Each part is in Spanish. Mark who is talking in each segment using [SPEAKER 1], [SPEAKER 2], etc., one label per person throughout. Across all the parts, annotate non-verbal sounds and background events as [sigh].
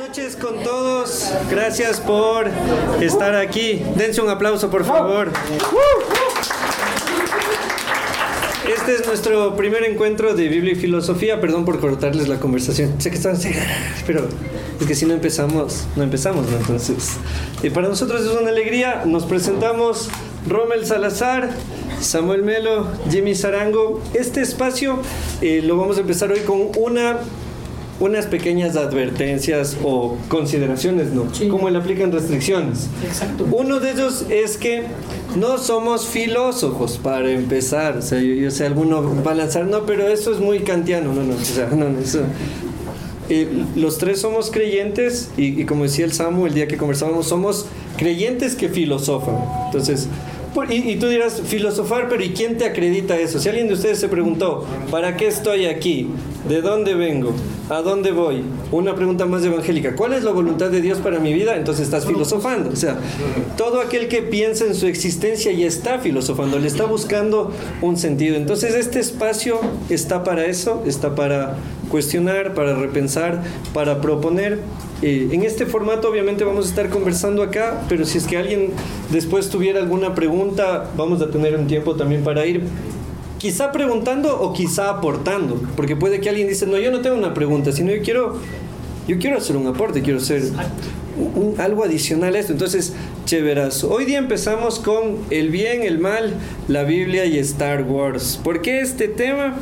[SPEAKER 1] noches con todos. Gracias por estar aquí. Dense un aplauso, por favor. Este es nuestro primer encuentro de Biblia y filosofía. Perdón por cortarles la conversación. Sé que están [laughs] pero es que si no empezamos, no empezamos, ¿no? Entonces, eh, para nosotros es una alegría. Nos presentamos Rommel Salazar, Samuel Melo, Jimmy Zarango. Este espacio eh, lo vamos a empezar hoy con una unas pequeñas advertencias o consideraciones, ¿no?
[SPEAKER 2] Sí.
[SPEAKER 1] Como le aplican restricciones.
[SPEAKER 2] Exacto.
[SPEAKER 1] Uno de ellos es que no somos filósofos, para empezar. O sea, yo, yo sé, alguno va a lanzar, no, pero eso es muy kantiano. No, no, o sea, no, eso. Eh, los tres somos creyentes y, y como decía el Samu el día que conversábamos, somos creyentes que filosofan. Entonces, y, y tú dirás, filosofar, pero ¿y quién te acredita eso? Si alguien de ustedes se preguntó, ¿para qué estoy aquí? ¿De dónde vengo? ¿A dónde voy? Una pregunta más evangélica. ¿Cuál es la voluntad de Dios para mi vida? Entonces estás filosofando. O sea, todo aquel que piensa en su existencia ya está filosofando, le está buscando un sentido. Entonces este espacio está para eso, está para cuestionar, para repensar, para proponer. Eh, en este formato obviamente vamos a estar conversando acá, pero si es que alguien después tuviera alguna pregunta, vamos a tener un tiempo también para ir quizá preguntando o quizá aportando, porque puede que alguien dice, no, yo no tengo una pregunta, sino yo quiero, yo quiero hacer un aporte, quiero hacer un- un- algo adicional a esto. Entonces, chéverazo. Hoy día empezamos con el bien, el mal, la Biblia y Star Wars. ¿Por qué este tema?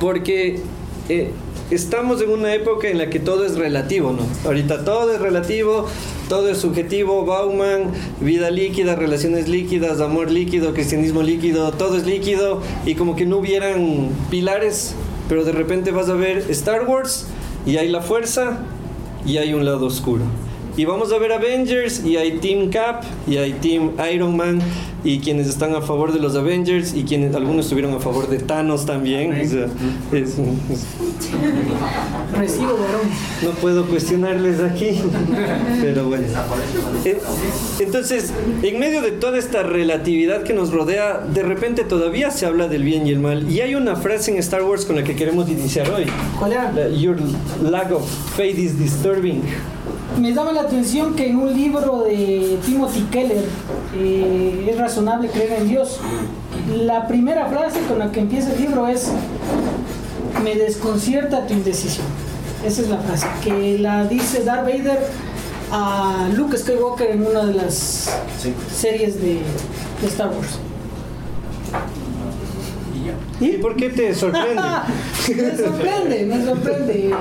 [SPEAKER 1] Porque eh, estamos en una época en la que todo es relativo, ¿no? Ahorita todo es relativo, todo es subjetivo, Bauman, vida líquida, relaciones líquidas, amor líquido, cristianismo líquido, todo es líquido y como que no hubieran pilares, pero de repente vas a ver Star Wars y hay la fuerza y hay un lado oscuro. Y vamos a ver Avengers y hay Team Cap y hay Team Iron Man y quienes están a favor de los Avengers y quienes algunos estuvieron a favor de Thanos también. O sea, es- es-
[SPEAKER 2] Recibo,
[SPEAKER 1] no puedo cuestionarles aquí, pero bueno. Eh, Entonces, en medio de toda esta relatividad que nos rodea, de repente todavía se habla del bien y el mal. Y hay una frase en Star Wars con la que queremos iniciar hoy.
[SPEAKER 2] ¿Cuál era?
[SPEAKER 1] Your lack of faith is disturbing.
[SPEAKER 2] Me llama la atención que en un libro de Timothy Keller, eh, es razonable creer en Dios. La primera frase con la que empieza el libro es, me desconcierta tu indecisión. Esa es la frase, que la dice Darth Vader a Luke Skywalker en una de las series de, de Star Wars.
[SPEAKER 1] ¿Y por qué te sorprende? [laughs]
[SPEAKER 2] me sorprende, me sorprende.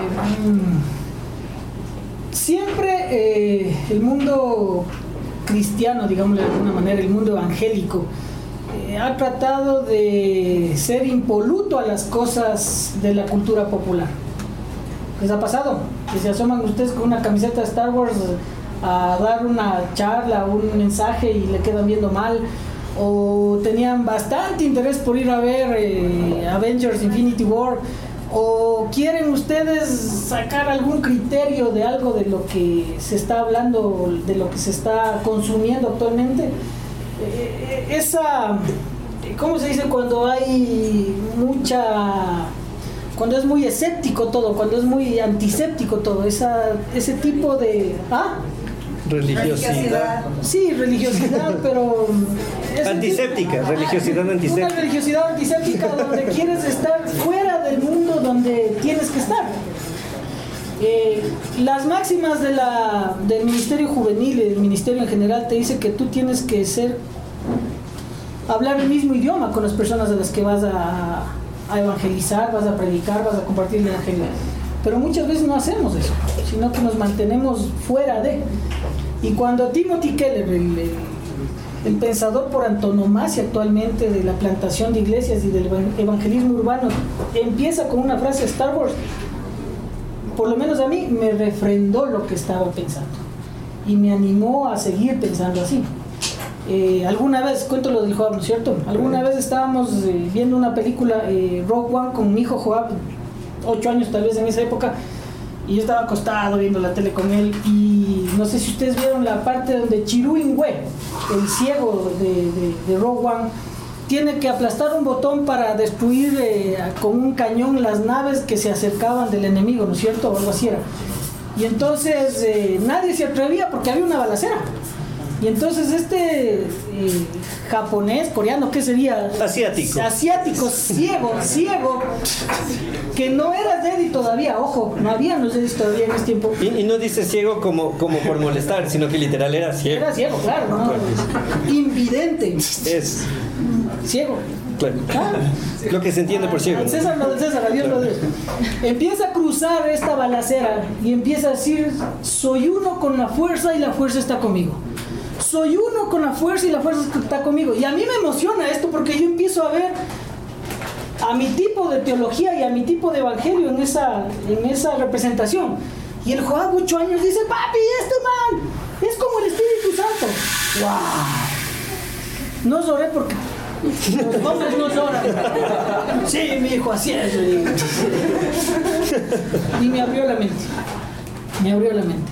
[SPEAKER 2] Mm. Siempre eh, el mundo cristiano, digámoslo de alguna manera, el mundo evangélico, eh, ha tratado de ser impoluto a las cosas de la cultura popular. ¿Les ha pasado? Que se asoman ustedes con una camiseta de Star Wars a dar una charla, un mensaje y le quedan viendo mal. O tenían bastante interés por ir a ver eh, Avengers Infinity War. O quieren ustedes sacar algún criterio de algo de lo que se está hablando, de lo que se está consumiendo actualmente. Eh, esa, ¿cómo se dice cuando hay mucha cuando es muy escéptico todo, cuando es muy antiséptico todo, esa, ese tipo de... ¿Ah?
[SPEAKER 1] Religiosidad.
[SPEAKER 2] Sí, religiosidad, [laughs] pero... ese
[SPEAKER 1] Antiséptica, religiosidad
[SPEAKER 2] Una
[SPEAKER 1] antiséptica.
[SPEAKER 2] religiosidad antiséptica donde [laughs] quieres estar fuera del mundo donde tienes que estar. Eh, las máximas de la, del Ministerio Juvenil y del Ministerio en general te dice que tú tienes que ser hablar el mismo idioma con las personas a las que vas a, a evangelizar, vas a predicar, vas a compartir el evangelio. Pero muchas veces no hacemos eso, sino que nos mantenemos fuera de. Y cuando Timothy Keller, el, pensador por antonomasia actualmente de la plantación de iglesias y del evan- evangelismo urbano, empieza con una frase Star Wars, por lo menos a mí me refrendó lo que estaba pensando y me animó a seguir pensando así. Eh, alguna vez, cuento lo del Joab, ¿no es cierto? Alguna vez estábamos eh, viendo una película, eh, Rogue One, con mi hijo Joab, ocho años tal vez en esa época, y yo estaba acostado viendo la tele con él, y no sé si ustedes vieron la parte donde Chiru Ingwe, el ciego de, de- de tiene que aplastar un botón para destruir eh, con un cañón las naves que se acercaban del enemigo, ¿no es cierto? O algo así era. Y entonces eh, nadie se atrevía porque había una balacera. Y entonces este eh, japonés, coreano, ¿qué sería?
[SPEAKER 1] Asiático.
[SPEAKER 2] Asiático, ciego, ciego, que no era Deddy todavía, ojo, no había los Deddy todavía en ese tiempo.
[SPEAKER 1] Y, y no dice ciego como, como por molestar, sino que literal era ciego.
[SPEAKER 2] Era ciego, claro, ¿no? Invidente,
[SPEAKER 1] Es,
[SPEAKER 2] ciego.
[SPEAKER 1] claro.
[SPEAKER 2] Claro.
[SPEAKER 1] Lo que se entiende por ciego.
[SPEAKER 2] Al
[SPEAKER 1] ¿no?
[SPEAKER 2] César, lo del César, a Dios lo de. Empieza a cruzar esta balacera y empieza a decir, soy uno con la fuerza y la fuerza está conmigo. Soy uno con la fuerza y la fuerza está conmigo. Y a mí me emociona esto porque yo empiezo a ver a mi tipo de teología y a mi tipo de evangelio en esa, en esa representación. Y el Joab, ocho años, dice, papi, este man es como el Espíritu Santo. ¡Wow! No lloré porque los hombres no lloran. Sí, mi hijo, así es. Y me abrió la mente. Me abrió la mente.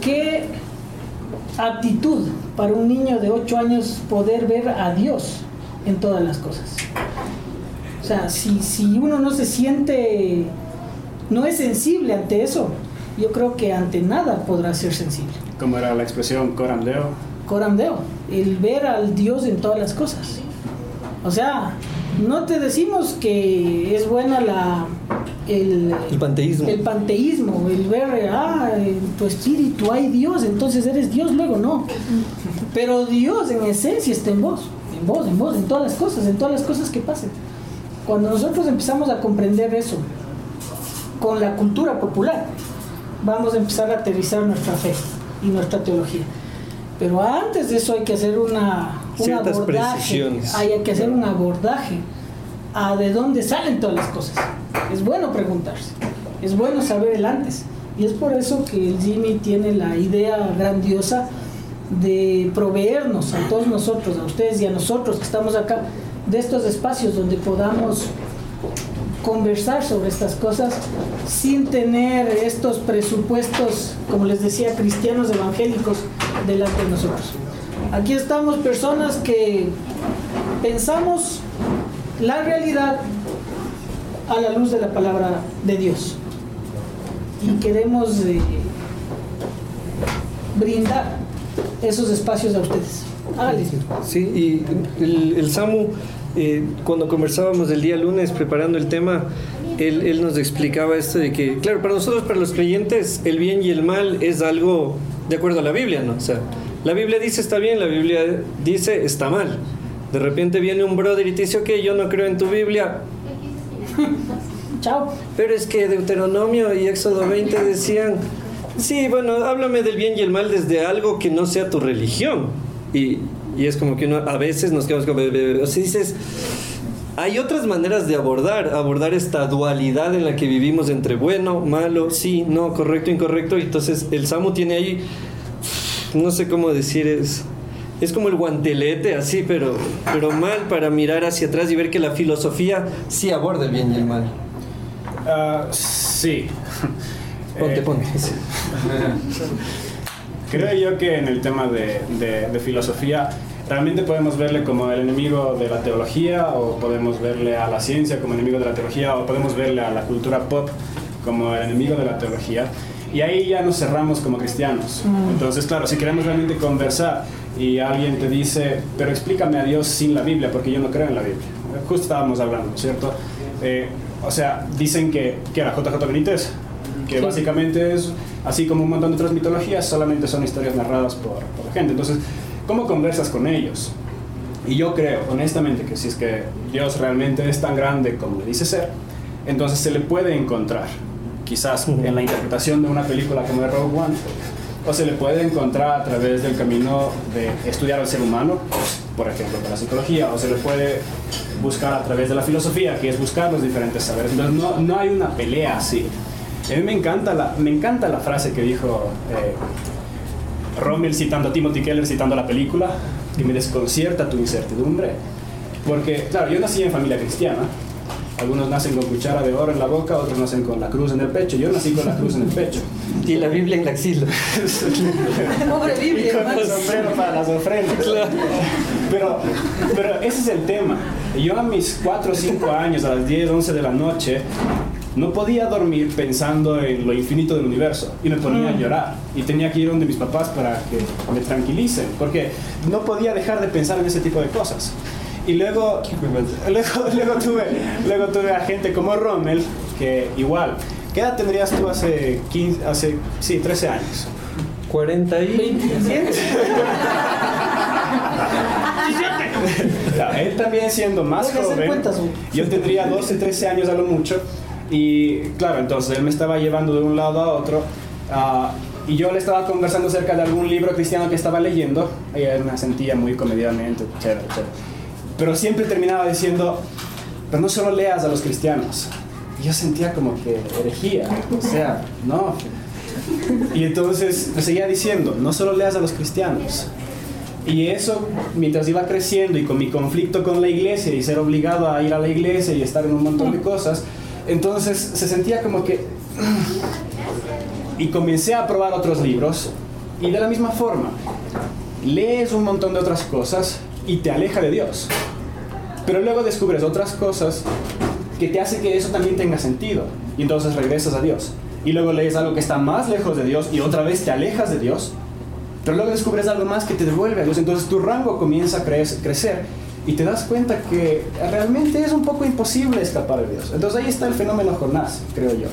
[SPEAKER 2] ¿Qué actitud para un niño de 8 años poder ver a Dios en todas las cosas? O sea, si, si uno no se siente, no es sensible ante eso, yo creo que ante nada podrá ser sensible.
[SPEAKER 3] Como era la expresión Coram Deo.
[SPEAKER 2] Coram Deo, el ver al Dios en todas las cosas. O sea, no te decimos que es buena la el,
[SPEAKER 1] El panteísmo.
[SPEAKER 2] el panteísmo, el ver, ah, en tu espíritu hay Dios, entonces eres Dios, luego no. Pero Dios en esencia está en vos, en vos, en vos, en todas las cosas, en todas las cosas que pasen. Cuando nosotros empezamos a comprender eso con la cultura popular, vamos a empezar a aterrizar nuestra fe y nuestra teología. Pero antes de eso hay que hacer una, un
[SPEAKER 1] Ciertas
[SPEAKER 2] abordaje,
[SPEAKER 1] precisiones.
[SPEAKER 2] hay que hacer un abordaje a de dónde salen todas las cosas. Es bueno preguntarse, es bueno saber el antes. Y es por eso que el Jimmy tiene la idea grandiosa de proveernos a todos nosotros, a ustedes y a nosotros que estamos acá, de estos espacios donde podamos conversar sobre estas cosas sin tener estos presupuestos, como les decía, cristianos evangélicos delante de nosotros. Aquí estamos personas que pensamos la realidad a la luz de la palabra de Dios y queremos eh, brindar esos espacios a ustedes. Háganles.
[SPEAKER 1] Sí, y el, el Samu, eh, cuando conversábamos el día lunes preparando el tema, él, él nos explicaba esto de que, claro, para nosotros, para los creyentes, el bien y el mal es algo de acuerdo a la Biblia, ¿no? O sea, la Biblia dice está bien, la Biblia dice está mal. De repente viene un brother y te dice, ok, yo no creo en tu Biblia,
[SPEAKER 2] Chao.
[SPEAKER 1] pero es que Deuteronomio y Éxodo 20 decían, sí, bueno, háblame del bien y el mal desde algo que no sea tu religión. Y, y es como que uno a veces nos quedamos como, o sea, dices, hay otras maneras de abordar, abordar esta dualidad en la que vivimos entre bueno, malo, sí, no, correcto, incorrecto. Y entonces el Samu tiene ahí, no sé cómo decir, es, es como el guantelete así, pero, pero mal para mirar hacia atrás y ver que la filosofía sí aborda el bien y el mal.
[SPEAKER 3] Ah, sí.
[SPEAKER 1] Ponte,
[SPEAKER 3] Eh,
[SPEAKER 1] ponte. sí. [laughs]
[SPEAKER 3] Creo yo que en el tema de, de- de filosofía realmente podemos verle como el enemigo de la teología o podemos verle a la ciencia como enemigo de la teología o podemos verle a la cultura pop como el enemigo de la teología. Y ahí ya nos cerramos como cristianos. Entonces, claro, si queremos realmente conversar y alguien te dice, pero explícame a Dios sin la Biblia, porque yo no creo en la Biblia. Justo estábamos hablando, ¿cierto? Eh, o sea, dicen que, que era JJ Benítez, que
[SPEAKER 2] Sí.
[SPEAKER 3] básicamente es así como un montón de otras mitologías, solamente son historias narradas por, por la gente. Entonces, ¿cómo conversas con ellos? Y yo creo, honestamente, que si es que Dios realmente es tan grande como le dice ser, entonces se le puede encontrar, quizás en la interpretación de una película como de Rogue One, o se le puede encontrar a través del camino de estudiar al ser humano, por ejemplo, con la psicología, o se le puede buscar a través de la filosofía, que es buscar los diferentes saberes. Entonces, no, no hay una pelea así. A mí me encanta la, me encanta la frase que dijo eh, Rommel citando a Timothy Keller, citando la película, que me desconcierta tu incertidumbre. Porque, claro, yo nací en familia cristiana. Algunos nacen con cuchara de oro en la boca, otros nacen con la cruz en el pecho. Yo nací con la cruz en el pecho.
[SPEAKER 1] Y la Biblia en la axila. [laughs]
[SPEAKER 2] Pobre
[SPEAKER 3] Y
[SPEAKER 2] Biblia,
[SPEAKER 3] con
[SPEAKER 2] hermano.
[SPEAKER 3] el sombrero para las ofrendas. Pero, pero ese es el tema. Yo a mis 4 o 5 años, a las 10, 11 de la noche, no podía dormir pensando en lo infinito del universo y me ponía a
[SPEAKER 2] Mm.
[SPEAKER 3] llorar y tenía que ir donde mis papás para que me tranquilicen porque no podía dejar de pensar en ese tipo de cosas. Y luego, luego, luego, tuve, luego tuve a gente como Rommel que igual, ¿qué edad tendrías tú hace 15, hace, sí, 13 años?
[SPEAKER 1] 40 y...
[SPEAKER 2] 27.
[SPEAKER 3] Ya, Él también siendo más joven,
[SPEAKER 2] cuentas,
[SPEAKER 3] yo tendría 12, 13 años a lo mucho, y claro, entonces él me estaba llevando de un lado a otro, ah, y yo le estaba conversando acerca de algún libro cristiano que estaba leyendo, y él me sentía muy comedidamente, chévere, chévere. Pero siempre terminaba diciendo, pero no solo leas a los cristianos. Y yo sentía como que herejía, o sea, no. Y entonces me seguía diciendo, no solo leas a los cristianos, y eso, mientras iba creciendo y con mi conflicto con la iglesia y ser obligado a ir a la iglesia y estar en un montón de cosas, entonces se sentía como que... Y comencé a probar otros libros y de la misma forma, lees un montón de otras cosas y te aleja de Dios. Pero luego descubres otras cosas que te hace que eso también tenga sentido. Y entonces regresas a Dios. Y luego lees algo que está más lejos de Dios y otra vez te alejas de Dios. Pero luego descubres algo más que te devuelve a Dios. Entonces tu rango comienza a cre- crecer y te das cuenta que realmente es un poco imposible escapar de Dios. Entonces ahí está el fenómeno Jonás, creo yo.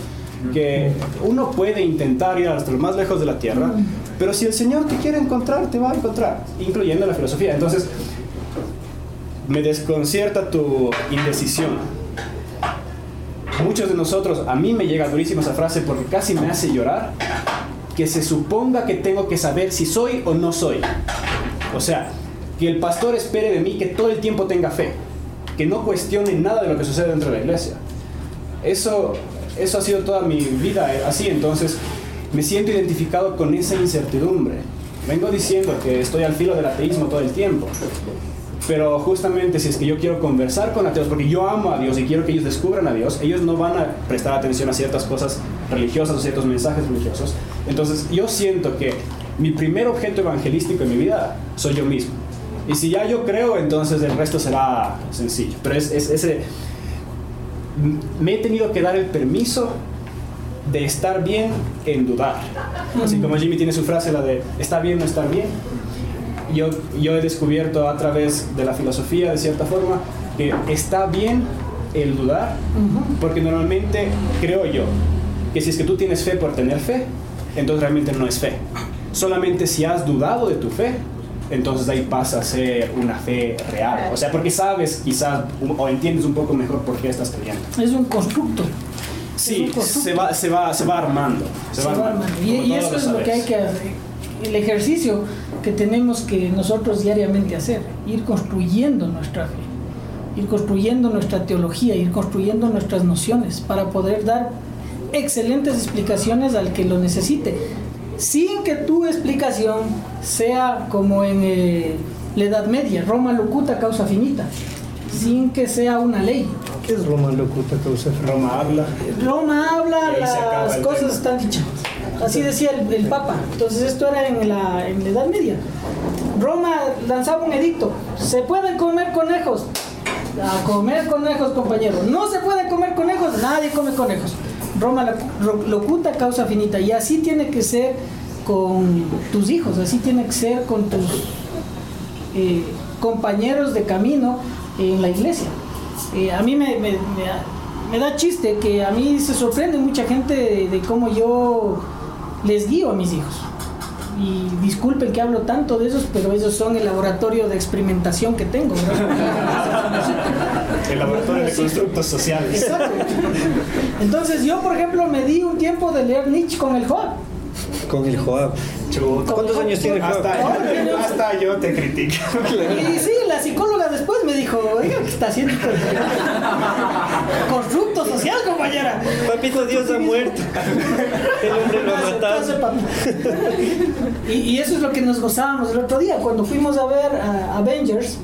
[SPEAKER 3] Que uno puede intentar ir hasta lo más lejos de la tierra, pero si el Señor te quiere encontrar, te va a encontrar, incluyendo la filosofía. Entonces, me desconcierta tu indecisión. Muchos de nosotros, a mí me llega durísima esa frase porque casi me hace llorar, que se suponga que tengo que saber si soy o no soy. O sea, que el pastor espere de mí que todo el tiempo tenga fe, que no cuestione nada de lo que sucede dentro de la iglesia. Eso, eso ha sido toda mi vida eh, así, entonces me siento identificado con esa incertidumbre. Vengo diciendo que estoy al filo del ateísmo todo el tiempo, pero justamente si es que yo quiero conversar con ateos, porque yo amo a Dios y quiero que ellos descubran a Dios, ellos no van a prestar atención a ciertas cosas religiosas o ciertos mensajes religiosos. Entonces yo siento que mi primer objeto evangelístico en mi vida soy yo mismo. Y si ya yo creo, entonces el resto será sencillo. Pero es, es ese... Me he tenido que dar el permiso de estar bien en dudar. Así como Jimmy tiene su frase, la de está bien no estar bien. Yo, yo he descubierto a través de la filosofía, de cierta forma, que está bien el dudar, porque normalmente creo yo que si es que tú tienes fe por tener fe, entonces realmente no es fe. Solamente si has dudado de tu fe, entonces ahí pasa a ser una fe real. O sea, porque sabes quizás o entiendes un poco mejor por qué estás creyendo.
[SPEAKER 2] Es un constructo.
[SPEAKER 3] Sí,
[SPEAKER 2] Es un constructo.
[SPEAKER 3] se va, se va, se va armando. Se,
[SPEAKER 2] Se
[SPEAKER 3] va armando.
[SPEAKER 2] armando. Y, y eso es lo que hay que hacer. El ejercicio que tenemos que nosotros diariamente hacer. Ir construyendo nuestra fe. Ir construyendo nuestra teología. Ir construyendo nuestras nociones para poder dar excelentes explicaciones al que lo necesite. Sin que tu explicación sea como en eh, la Edad Media, Roma locuta causa finita. Sin que sea una ley.
[SPEAKER 1] ¿Qué es Roma locuta causa
[SPEAKER 3] Roma habla.
[SPEAKER 2] Roma habla, las cosas
[SPEAKER 3] tema.
[SPEAKER 2] están dichas. Así decía el, el Papa. Entonces esto era en la, en la Edad Media. Roma lanzaba un edicto. Se pueden comer conejos. A comer conejos, compañero. No se pueden comer conejos. Nadie come conejos. Roma locuta causa finita. Y así tiene que ser con tus hijos. Así tiene que ser con tus eh, compañeros de camino en la iglesia. Eh, a mí me, me- da chiste que a mí se sorprende mucha gente de cómo yo les guío a mis hijos. Y disculpen que hablo tanto de esos, pero esos son el laboratorio de experimentación que tengo. ¿verdad? [laughs]
[SPEAKER 3] El laboratorio de constructos sociales.
[SPEAKER 2] Exacto. Entonces yo, por ejemplo, me di un tiempo de leer Nietzsche con el Joab.
[SPEAKER 1] Con el Joab.
[SPEAKER 3] Chuta.
[SPEAKER 1] ¿Cuántos años tiene Joab?
[SPEAKER 3] Hasta, hasta yo te critico.
[SPEAKER 2] Y sí, la psicóloga después me dijo, oiga, ¿qué está haciendo? Constructo social, compañera.
[SPEAKER 1] Papito Dios ha muerto. El hombre lo ha
[SPEAKER 2] Pase, pase,
[SPEAKER 1] matado.
[SPEAKER 2] Papi. Y, y eso es lo que nos gozábamos el otro día, cuando fuimos a ver a Avengers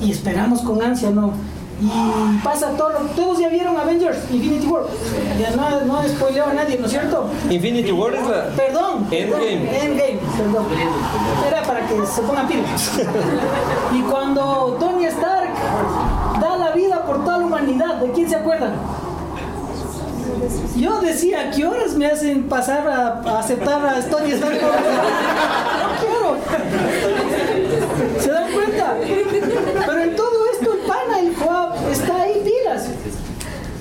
[SPEAKER 2] y esperamos con ansia, ¿no? Y pasa todo, lo- todos ya vieron Avengers, Infinity War. Ya no, no a nadie, ¿no es cierto?
[SPEAKER 1] Infinity War es la.
[SPEAKER 2] Perdón. perdón,
[SPEAKER 1] Endgame.
[SPEAKER 2] Endgame, perdón. Era para que se pongan pilas. Y cuando Tony Stark da la vida por toda la humanidad, ¿de quién se acuerdan? Yo decía, ¿qué horas me hacen pasar a, aceptar a Estonia No quiero. ¿Se dan cuenta? Pero en todo esto el pana, el Joab, está ahí pilas.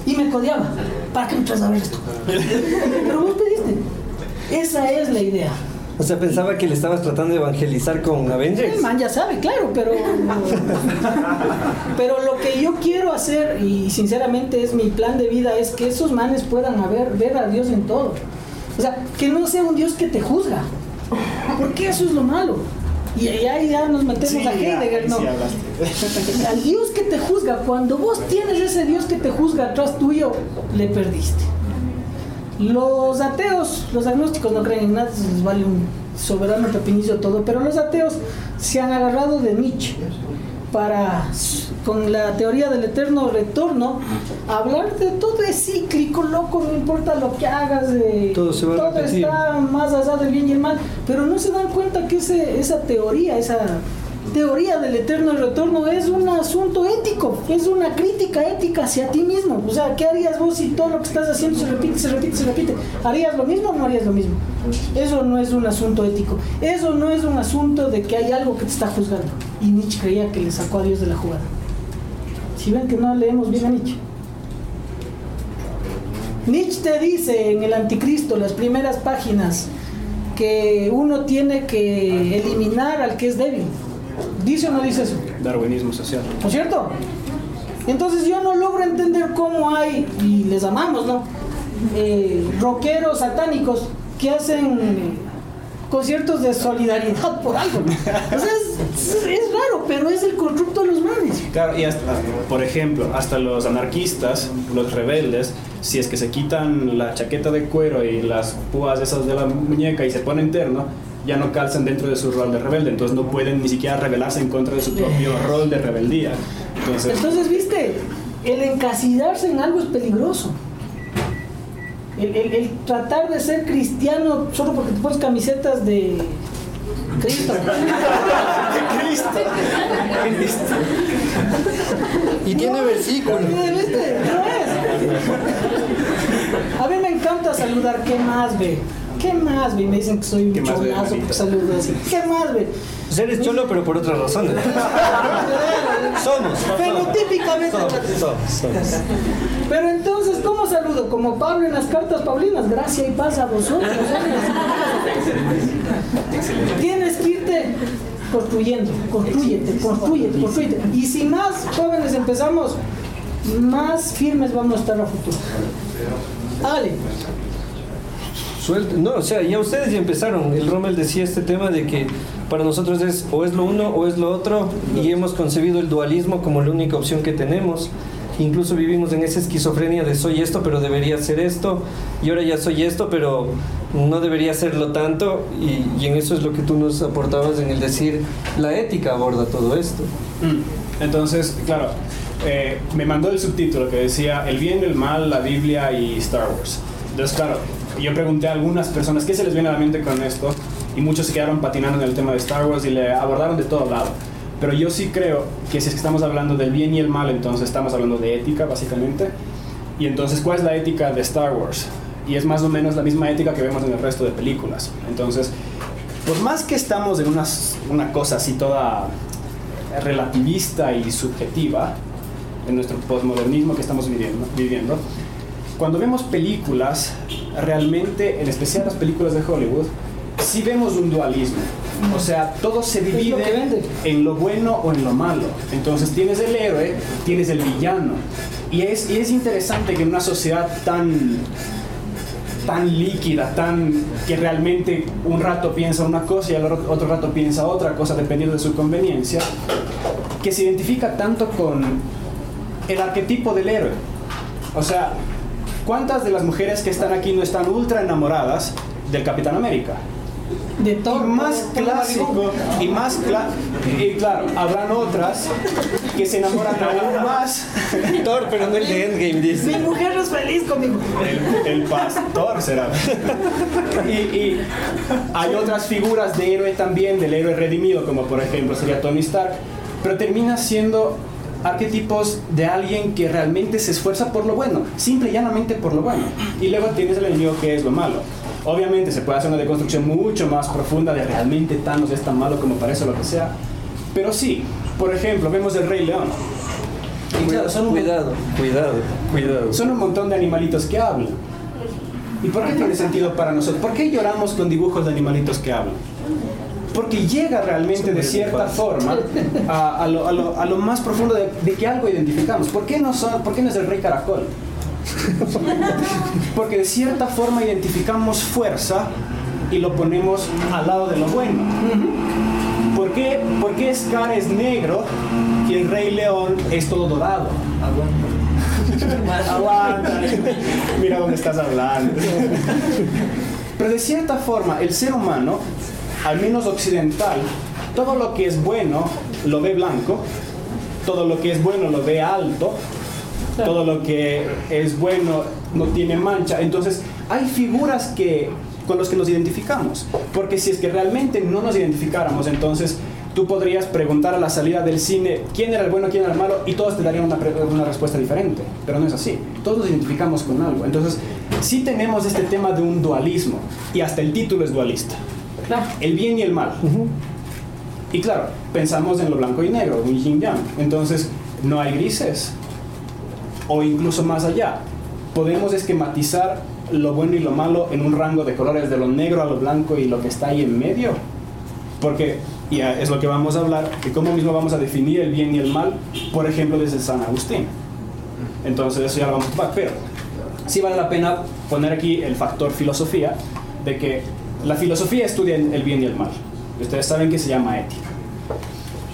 [SPEAKER 2] Y me codeaba. ¿Para qué me traes a ver esto? Pero vos pediste. Esa es la idea.
[SPEAKER 1] O sea, pensaba que le estabas tratando de evangelizar con Avengers.
[SPEAKER 2] El man ya sabe, claro, pero. [laughs] pero lo que yo quiero hacer, y sinceramente es mi plan de vida, es que esos manes puedan haber, ver a Dios en todo. O sea, que no sea un Dios que te juzga. Porque eso es lo malo. Y ahí ya nos metemos a Heidegger, ¿no? Al Dios que te juzga, cuando vos tienes ese Dios que te juzga atrás tuyo, le perdiste. Los ateos, los agnósticos no creen en nada, les vale un soberano pepinizo todo, pero los ateos se han agarrado de Nietzsche para, con la teoría del eterno retorno, hablar de todo es cíclico, loco, no importa lo que hagas, de,
[SPEAKER 1] todo, se va
[SPEAKER 2] todo está más allá del bien y el mal, pero no se dan cuenta que ese, esa teoría, esa teoría del eterno retorno es un asunto ético, es una crítica ética hacia ti mismo. O sea, ¿qué harías vos si todo lo que estás haciendo se repite, se repite, se repite? ¿Harías lo mismo o no harías lo mismo? Eso no es un asunto ético. Eso no es un asunto de que hay algo que te está juzgando. Y Nietzsche creía que le sacó a Dios de la jugada. Si ven que no leemos bien a Nietzsche. Nietzsche te dice en el Anticristo, las primeras páginas, que uno tiene que eliminar al que es débil. ¿Dice o no dice eso?
[SPEAKER 3] Darwinismo social.
[SPEAKER 2] ¿No es cierto? Entonces yo no logro entender cómo hay, y les amamos, ¿no? Eh, rockeros satánicos que hacen conciertos de solidaridad por algo. O sea, es, raro, pero es el constructo de los manes.
[SPEAKER 3] Claro, y hasta, por ejemplo, hasta los anarquistas, los rebeldes, si es que se quitan la chaqueta de cuero y las púas esas de la muñeca y se ponen terno, ya no calzan dentro de su rol de rebelde, entonces no pueden ni siquiera rebelarse en contra de su propio rol de rebeldía.
[SPEAKER 2] Entonces, viste, el encasillarse en algo es peligroso. El, tratar de ser cristiano solo porque te pones camisetas de Cristo. [laughs]
[SPEAKER 3] Cristo. Cristo.
[SPEAKER 1] Y tiene versículo.
[SPEAKER 2] ¿Viste? No es. A mí me encanta saludar. ¿Qué más, ve? ¿Qué más, ve? Me dicen que soy un cholazo porque saludo así. ¿Qué más, ve?
[SPEAKER 1] Pues eres cholo, pero por otras razones. [laughs] somos.
[SPEAKER 2] Fenotípicamente. Somos, somos. Pero entonces, ¿cómo saludo? Como Pablo en las cartas paulinas. Gracia y paz a vosotros. Tienes que irte construyendo. Construyete, construyete, construyete. Y si más jóvenes empezamos, más firmes vamos a estar a futuro. Ale.
[SPEAKER 1] No, o sea, ya ustedes ya empezaron. El Rommel decía este tema de que para nosotros es o es lo uno o es lo otro y hemos concebido el dualismo como la única opción que tenemos. Incluso vivimos en esa esquizofrenia de soy esto pero debería ser esto y ahora ya soy esto pero no debería serlo tanto y, en eso es lo que tú nos aportabas en el decir la ética aborda todo esto.
[SPEAKER 3] Mm. Entonces, claro, eh, me mandó el subtítulo que decía El bien, el mal, la Biblia y Star Wars. Entonces, claro, yo pregunté a algunas personas qué se les viene a la mente con esto y muchos se quedaron patinando en el tema de Star Wars y le abordaron de todo lado. Pero yo sí creo que si es que estamos hablando del bien y el mal, entonces estamos hablando de ética, básicamente. Y entonces, ¿cuál es la ética de Star Wars? Y es más o menos la misma ética que vemos en el resto de películas. Entonces, por más que estamos en una, una cosa así toda relativista y subjetiva, en nuestro postmodernismo que estamos viviendo, viviendo, cuando vemos películas, realmente, en especial las películas de Hollywood, sí vemos un dualismo. O sea, todo se divide en lo bueno o en lo malo. Entonces tienes el héroe, tienes el villano. Y es, y es interesante que en una sociedad tan tan líquida, tan que realmente un rato piensa una cosa y al otro rato piensa otra cosa dependiendo de su conveniencia, que se identifica tanto con el arquetipo del héroe. O sea, ¿cuántas de las mujeres que están aquí no están ultra enamoradas del Capitán América?
[SPEAKER 2] de Thor.
[SPEAKER 3] Y más clásico, y más clásico, y claro, habrán otras que se enamoran aún más.
[SPEAKER 1] Thor, pero no el de Endgame, dice.
[SPEAKER 2] Mi mujer es feliz conmigo.
[SPEAKER 3] El, pastor será. Y, y, hay otras figuras de héroe también, del héroe redimido, como por ejemplo sería Tony Stark, pero termina siendo arquetipos de alguien que realmente se esfuerza por lo bueno, simple y llanamente por lo bueno. Y luego tienes el enemigo que es lo malo. Obviamente se puede hacer una deconstrucción mucho más profunda de realmente Thanos es tan malo como parece o lo que sea. Pero sí, por ejemplo, vemos el Rey León.
[SPEAKER 1] Y claro, son cuidado, cuidado, cuidado.
[SPEAKER 3] Son un montón de animalitos que hablan. ¿Y por qué tiene sentido para nosotros? ¿Por qué lloramos con dibujos de animalitos que hablan? Porque llega realmente de cierta forma a, lo, a, lo, a lo, más profundo de, de, que algo identificamos. ¿Por qué, no son, ¿Por qué no es el rey caracol? [laughs] Porque de cierta forma identificamos fuerza y lo ponemos al lado de lo bueno. ¿Por qué, ¿Por qué Scar es negro y el rey león es todo dorado? Aguanta. [laughs] Mira dónde estás hablando. Pero de cierta forma, el ser humano, al menos occidental, todo lo que es bueno lo ve blanco, todo lo que es bueno lo ve alto, todo lo que es bueno no tiene mancha. Entonces, hay figuras que con los que nos identificamos, porque si es que realmente no nos identificáramos, entonces tú podrías preguntar a la salida del cine quién era el bueno, quién era el malo, y todos te darían una, una, respuesta diferente. Pero no es así. Todos nos identificamos con algo. Entonces, sí tenemos este tema de un dualismo, y hasta el título es dualista. El bien y el mal. Uh -huh. Y claro, pensamos en lo blanco y negro, un yin yang. Entonces, no hay grises. O incluso más allá. Podemos esquematizar lo bueno y lo malo en un rango de colores, de lo negro a lo blanco y lo que está ahí en medio. Porque y es lo que vamos a hablar, de cómo mismo vamos a definir el bien y el mal, por ejemplo, desde San Agustín. Entonces, eso ya lo vamos a tomar, pero sí vale la pena poner aquí el factor filosofía, de que la filosofía estudia el bien y el mal. Ustedes saben que se llama ética.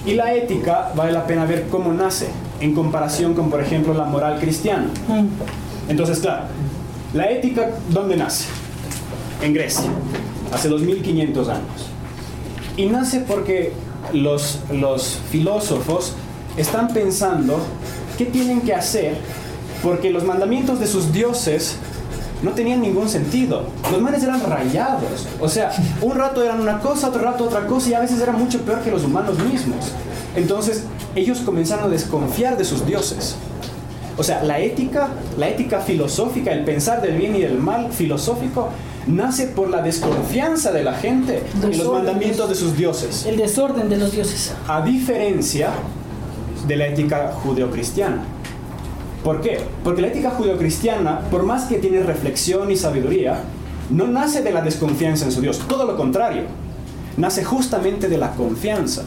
[SPEAKER 3] Y la ética vale la pena ver cómo nace en comparación con, por ejemplo, la moral cristiana. Entonces, claro, la ética, ¿dónde nace? En Grecia, hace 2500 años. Y nace porque los, los filósofos están pensando qué tienen que hacer porque los mandamientos de sus dioses no tenían ningún sentido. Los manes eran rayados. O sea, un rato eran una cosa, otro rato otra cosa y a veces eran mucho peor que los humanos mismos. Entonces, ellos comenzaron a desconfiar de sus dioses. O sea, la ética, la ética filosófica, el pensar del bien y del mal filosófico, nace por la desconfianza de la gente en los mandamientos de sus dioses.
[SPEAKER 2] El desorden de los dioses.
[SPEAKER 3] A diferencia de la ética judeocristiana. ¿Por qué? Porque la ética judeocristiana, por más que tiene reflexión y sabiduría, no nace de la desconfianza en su Dios, todo lo contrario, nace justamente de la confianza.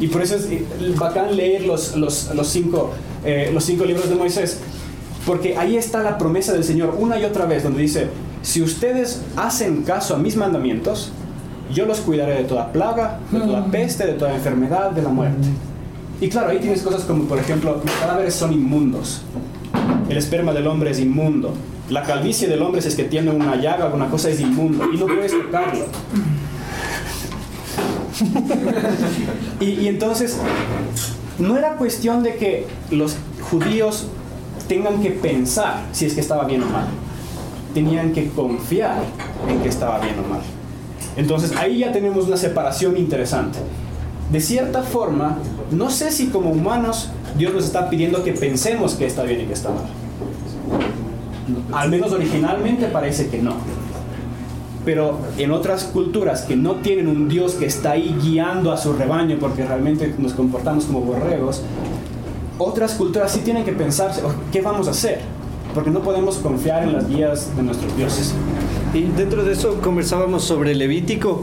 [SPEAKER 3] Y por eso es bacán leer los, los, los cinco, eh, los cinco libros de Moisés, porque ahí está la promesa del Señor una y otra vez, donde dice, si ustedes hacen caso a mis mandamientos, yo los cuidaré de toda plaga, de toda peste, de toda enfermedad, de la muerte. Y claro, ahí tienes cosas como, por ejemplo, los cadáveres son inmundos. El esperma del hombre es inmundo. La calvicie del hombre, si es que tiene una llaga alguna cosa, es inmundo. Y no puedes tocarlo. [laughs] y, y entonces, no era cuestión de que los judíos tengan que pensar si es que estaba bien o mal. Tenían que confiar en que estaba bien o mal. Entonces ahí ya tenemos una separación interesante. De cierta forma, no sé si como humanos Dios nos está pidiendo que pensemos que está bien y que está mal. Al menos originalmente parece que no. Pero en otras culturas que no tienen un Dios que está ahí guiando a su rebaño porque realmente nos comportamos como borregos, otras culturas sí tienen que pensarse, ¿qué vamos a hacer? Porque no podemos confiar en las guías de nuestros dioses.
[SPEAKER 1] Y dentro de eso conversábamos sobre Levítico,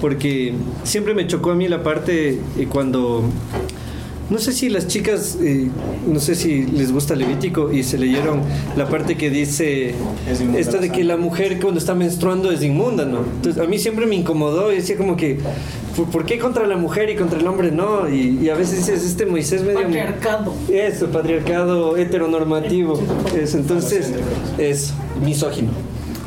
[SPEAKER 1] porque siempre me chocó a mí la parte cuando no sé si las chicas, eh, no sé si les gusta Levítico y se leyeron la parte que dice esta de que la mujer cuando está menstruando es inmunda, ¿no? Entonces a mí siempre me incomodó y decía como que, ¿por qué contra la mujer y contra el hombre no? Y, y a veces dices, este Moisés medio...
[SPEAKER 2] Patriarcado.
[SPEAKER 1] Eso, patriarcado heteronormativo. [laughs] Eso, entonces, es misógino.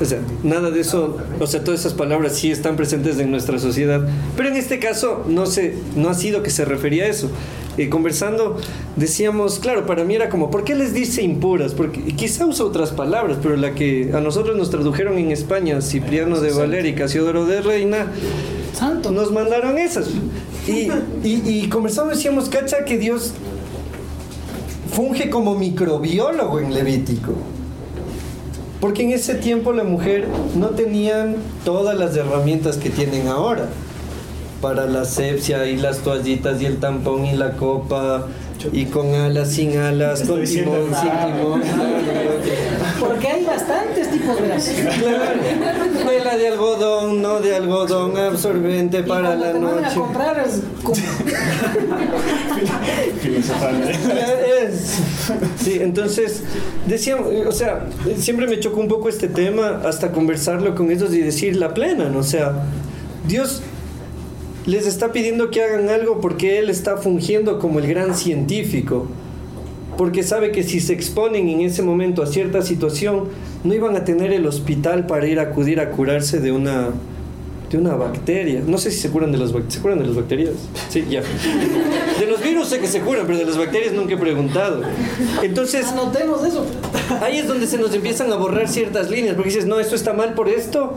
[SPEAKER 1] O sea, nada de eso, o sea, todas esas palabras sí están presentes en nuestra sociedad, pero en este caso no, se, no ha sido que se refería a eso. Eh, conversando decíamos, claro, para mí era como, ¿por qué les dice impuras? Porque quizá usa otras palabras, pero la que a nosotros nos tradujeron en España, Cipriano de Valer y Casiodoro de Reina,
[SPEAKER 2] Santo.
[SPEAKER 1] nos mandaron esas. Y, y, y conversamos decíamos, cacha que Dios funge como microbiólogo en Levítico. Porque en ese tiempo la mujer no tenían todas las herramientas que tienen ahora para la asepsia y las toallitas y el tampón y la copa y con alas, sin alas, con
[SPEAKER 3] Estoy
[SPEAKER 1] timón, sin timón.
[SPEAKER 2] Porque hay bastantes tipos de gas.
[SPEAKER 1] Claro. Tela de algodón, no de algodón, absorbente
[SPEAKER 2] Y
[SPEAKER 1] para la
[SPEAKER 2] te mandan a
[SPEAKER 1] noche.
[SPEAKER 2] comprar es. [laughs]
[SPEAKER 1] Es. Sí, entonces, decíamos, o sea, siempre me chocó un poco este tema hasta conversarlo con ellos y decir la plena, ¿no? O sea, Dios les está pidiendo que hagan algo porque Él está fungiendo como el gran científico. Porque sabe que si se exponen en ese momento a cierta situación, no iban a tener el hospital para ir a acudir a curarse de una, de una bacteria. No sé si se curan de las bacterias. ¿Se curan de las bacterias? Sí, ya. De los virus sé que se curan, pero de las bacterias nunca he preguntado. Entonces,
[SPEAKER 2] Anotemos eso.
[SPEAKER 1] ahí es donde se nos empiezan a borrar ciertas líneas, porque dices, no, esto está mal por esto,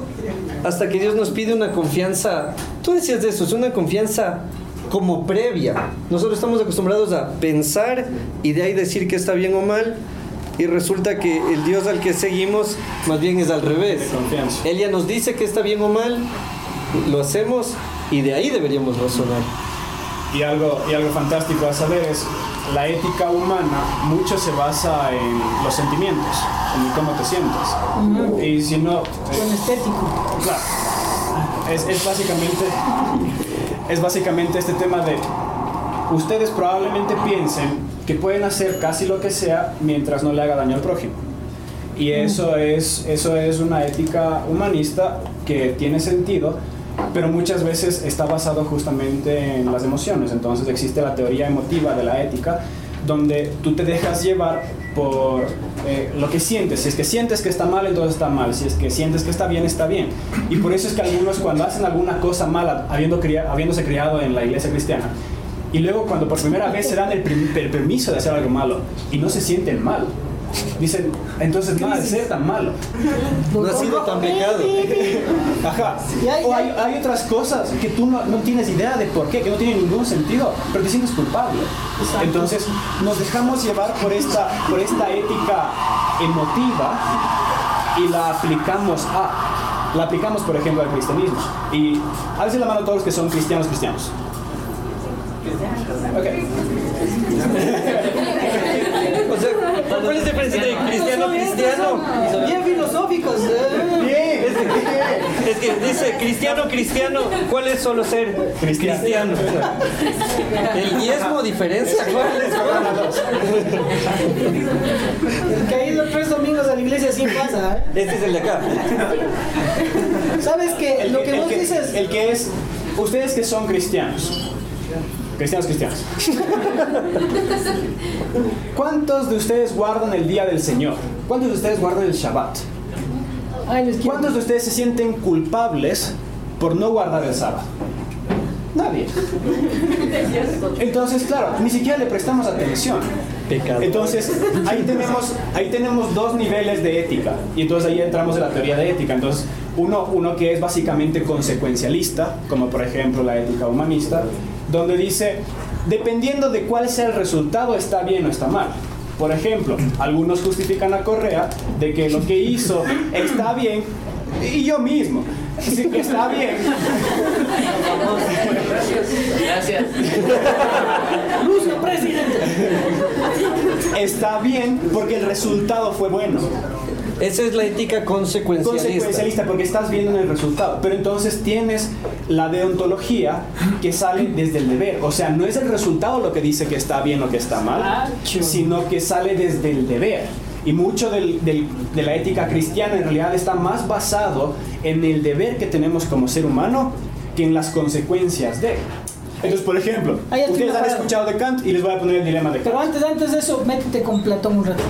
[SPEAKER 1] hasta que Dios nos pide una confianza. Tú decías de eso, es una confianza como previa. Nosotros estamos acostumbrados a pensar y de ahí decir que está bien o mal. Y resulta que el Dios al que seguimos más bien es al revés.
[SPEAKER 3] Confianza.
[SPEAKER 1] Él ya nos dice que está bien o mal, lo hacemos y de ahí deberíamos razonar.
[SPEAKER 3] Y algo, y algo fantástico a saber es, la ética humana mucho se basa en los sentimientos, en cómo te sientes. Y si no,
[SPEAKER 2] Con estético.
[SPEAKER 3] claro, es, es básicamente, es básicamente este tema de, ustedes probablemente piensen que pueden hacer casi lo que sea mientras no le haga daño al prójimo. Y eso es, eso es una ética humanista que tiene sentido, pero muchas veces está basado justamente en las emociones. Entonces existe la teoría emotiva de la ética, donde tú te dejas llevar por eh, lo que sientes. Si es que sientes que está mal, entonces está mal. Si es que sientes que está bien, está bien. Y por eso es que algunos cuando hacen alguna cosa mala, habiendo habiéndose criado en la iglesia cristiana, y luego cuando por primera vez se dan el permiso de hacer algo malo y no se sienten mal, dicen, entonces nada de ser tan malo.
[SPEAKER 1] No ha sido tan pecado.
[SPEAKER 3] Ajá. O hay, hay otras cosas que tú no, no tienes idea de por qué, que no tienen ningún sentido, pero te sientes culpable. Entonces nos dejamos llevar por esta, por esta ética emotiva y la aplicamos a, la aplicamos por ejemplo al cristianismo. Y alcen la mano todos los que son cristianos cristianos. Ok. [laughs]
[SPEAKER 1] ¿cuál es la diferencia entre cristiano cristiano?
[SPEAKER 2] son Bien filosóficos. eh.
[SPEAKER 3] Bien.
[SPEAKER 1] Es que dice cristiano, cristiano, ¿cuál es solo ser
[SPEAKER 3] Cristiano.
[SPEAKER 1] cristiano? El diezmo diferencia, ¿cuál es?
[SPEAKER 2] El que ha ido tres domingos a la iglesia sí pasa. ¿eh?
[SPEAKER 1] Este es el de acá.
[SPEAKER 2] ¿Sabes que
[SPEAKER 3] El
[SPEAKER 2] Lo que
[SPEAKER 3] el
[SPEAKER 2] vos dices...
[SPEAKER 3] el que es, ustedes que son cristianos, cristianos cristianos, [laughs] ¿cuántos de ustedes guardan el día del Señor? ¿Cuántos de ustedes guardan el Shabbat? ¿Cuántos de ustedes se sienten culpables por no guardar el sábado? Nadie. Entonces, claro, ni siquiera le prestamos atención.
[SPEAKER 1] Pecado.
[SPEAKER 3] Entonces, ahí tenemos, ahí tenemos dos niveles de ética. Y entonces ahí entramos en la teoría de ética. Entonces, uno, uno que es básicamente consecuencialista, como por ejemplo la ética humanista, donde dice, dependiendo de cuál sea el resultado, está bien o está mal. Por ejemplo, algunos justifican a Correa de que lo que hizo está bien, y yo mismo, sí que está bien.
[SPEAKER 4] Gracias.
[SPEAKER 2] Lucio, presidente.
[SPEAKER 3] Está bien porque el resultado fue bueno.
[SPEAKER 1] Esa es la ética consecuencialista.
[SPEAKER 3] consecuencialista porque estás viendo en el resultado. Pero entonces tienes la deontología que sale desde el deber. O sea, no es el resultado lo que dice que está bien o que está mal,
[SPEAKER 2] Acho.
[SPEAKER 3] sino que sale desde el deber. Y mucho del- del- de la ética cristiana en realidad está más basado en el deber que tenemos como ser humano que en las consecuencias de. Entonces, por ejemplo, ustedes han escuchado de Kant y les voy a poner el dilema de
[SPEAKER 2] Pero
[SPEAKER 3] Kant.
[SPEAKER 2] antes, antes de eso, métete con Platón un rato.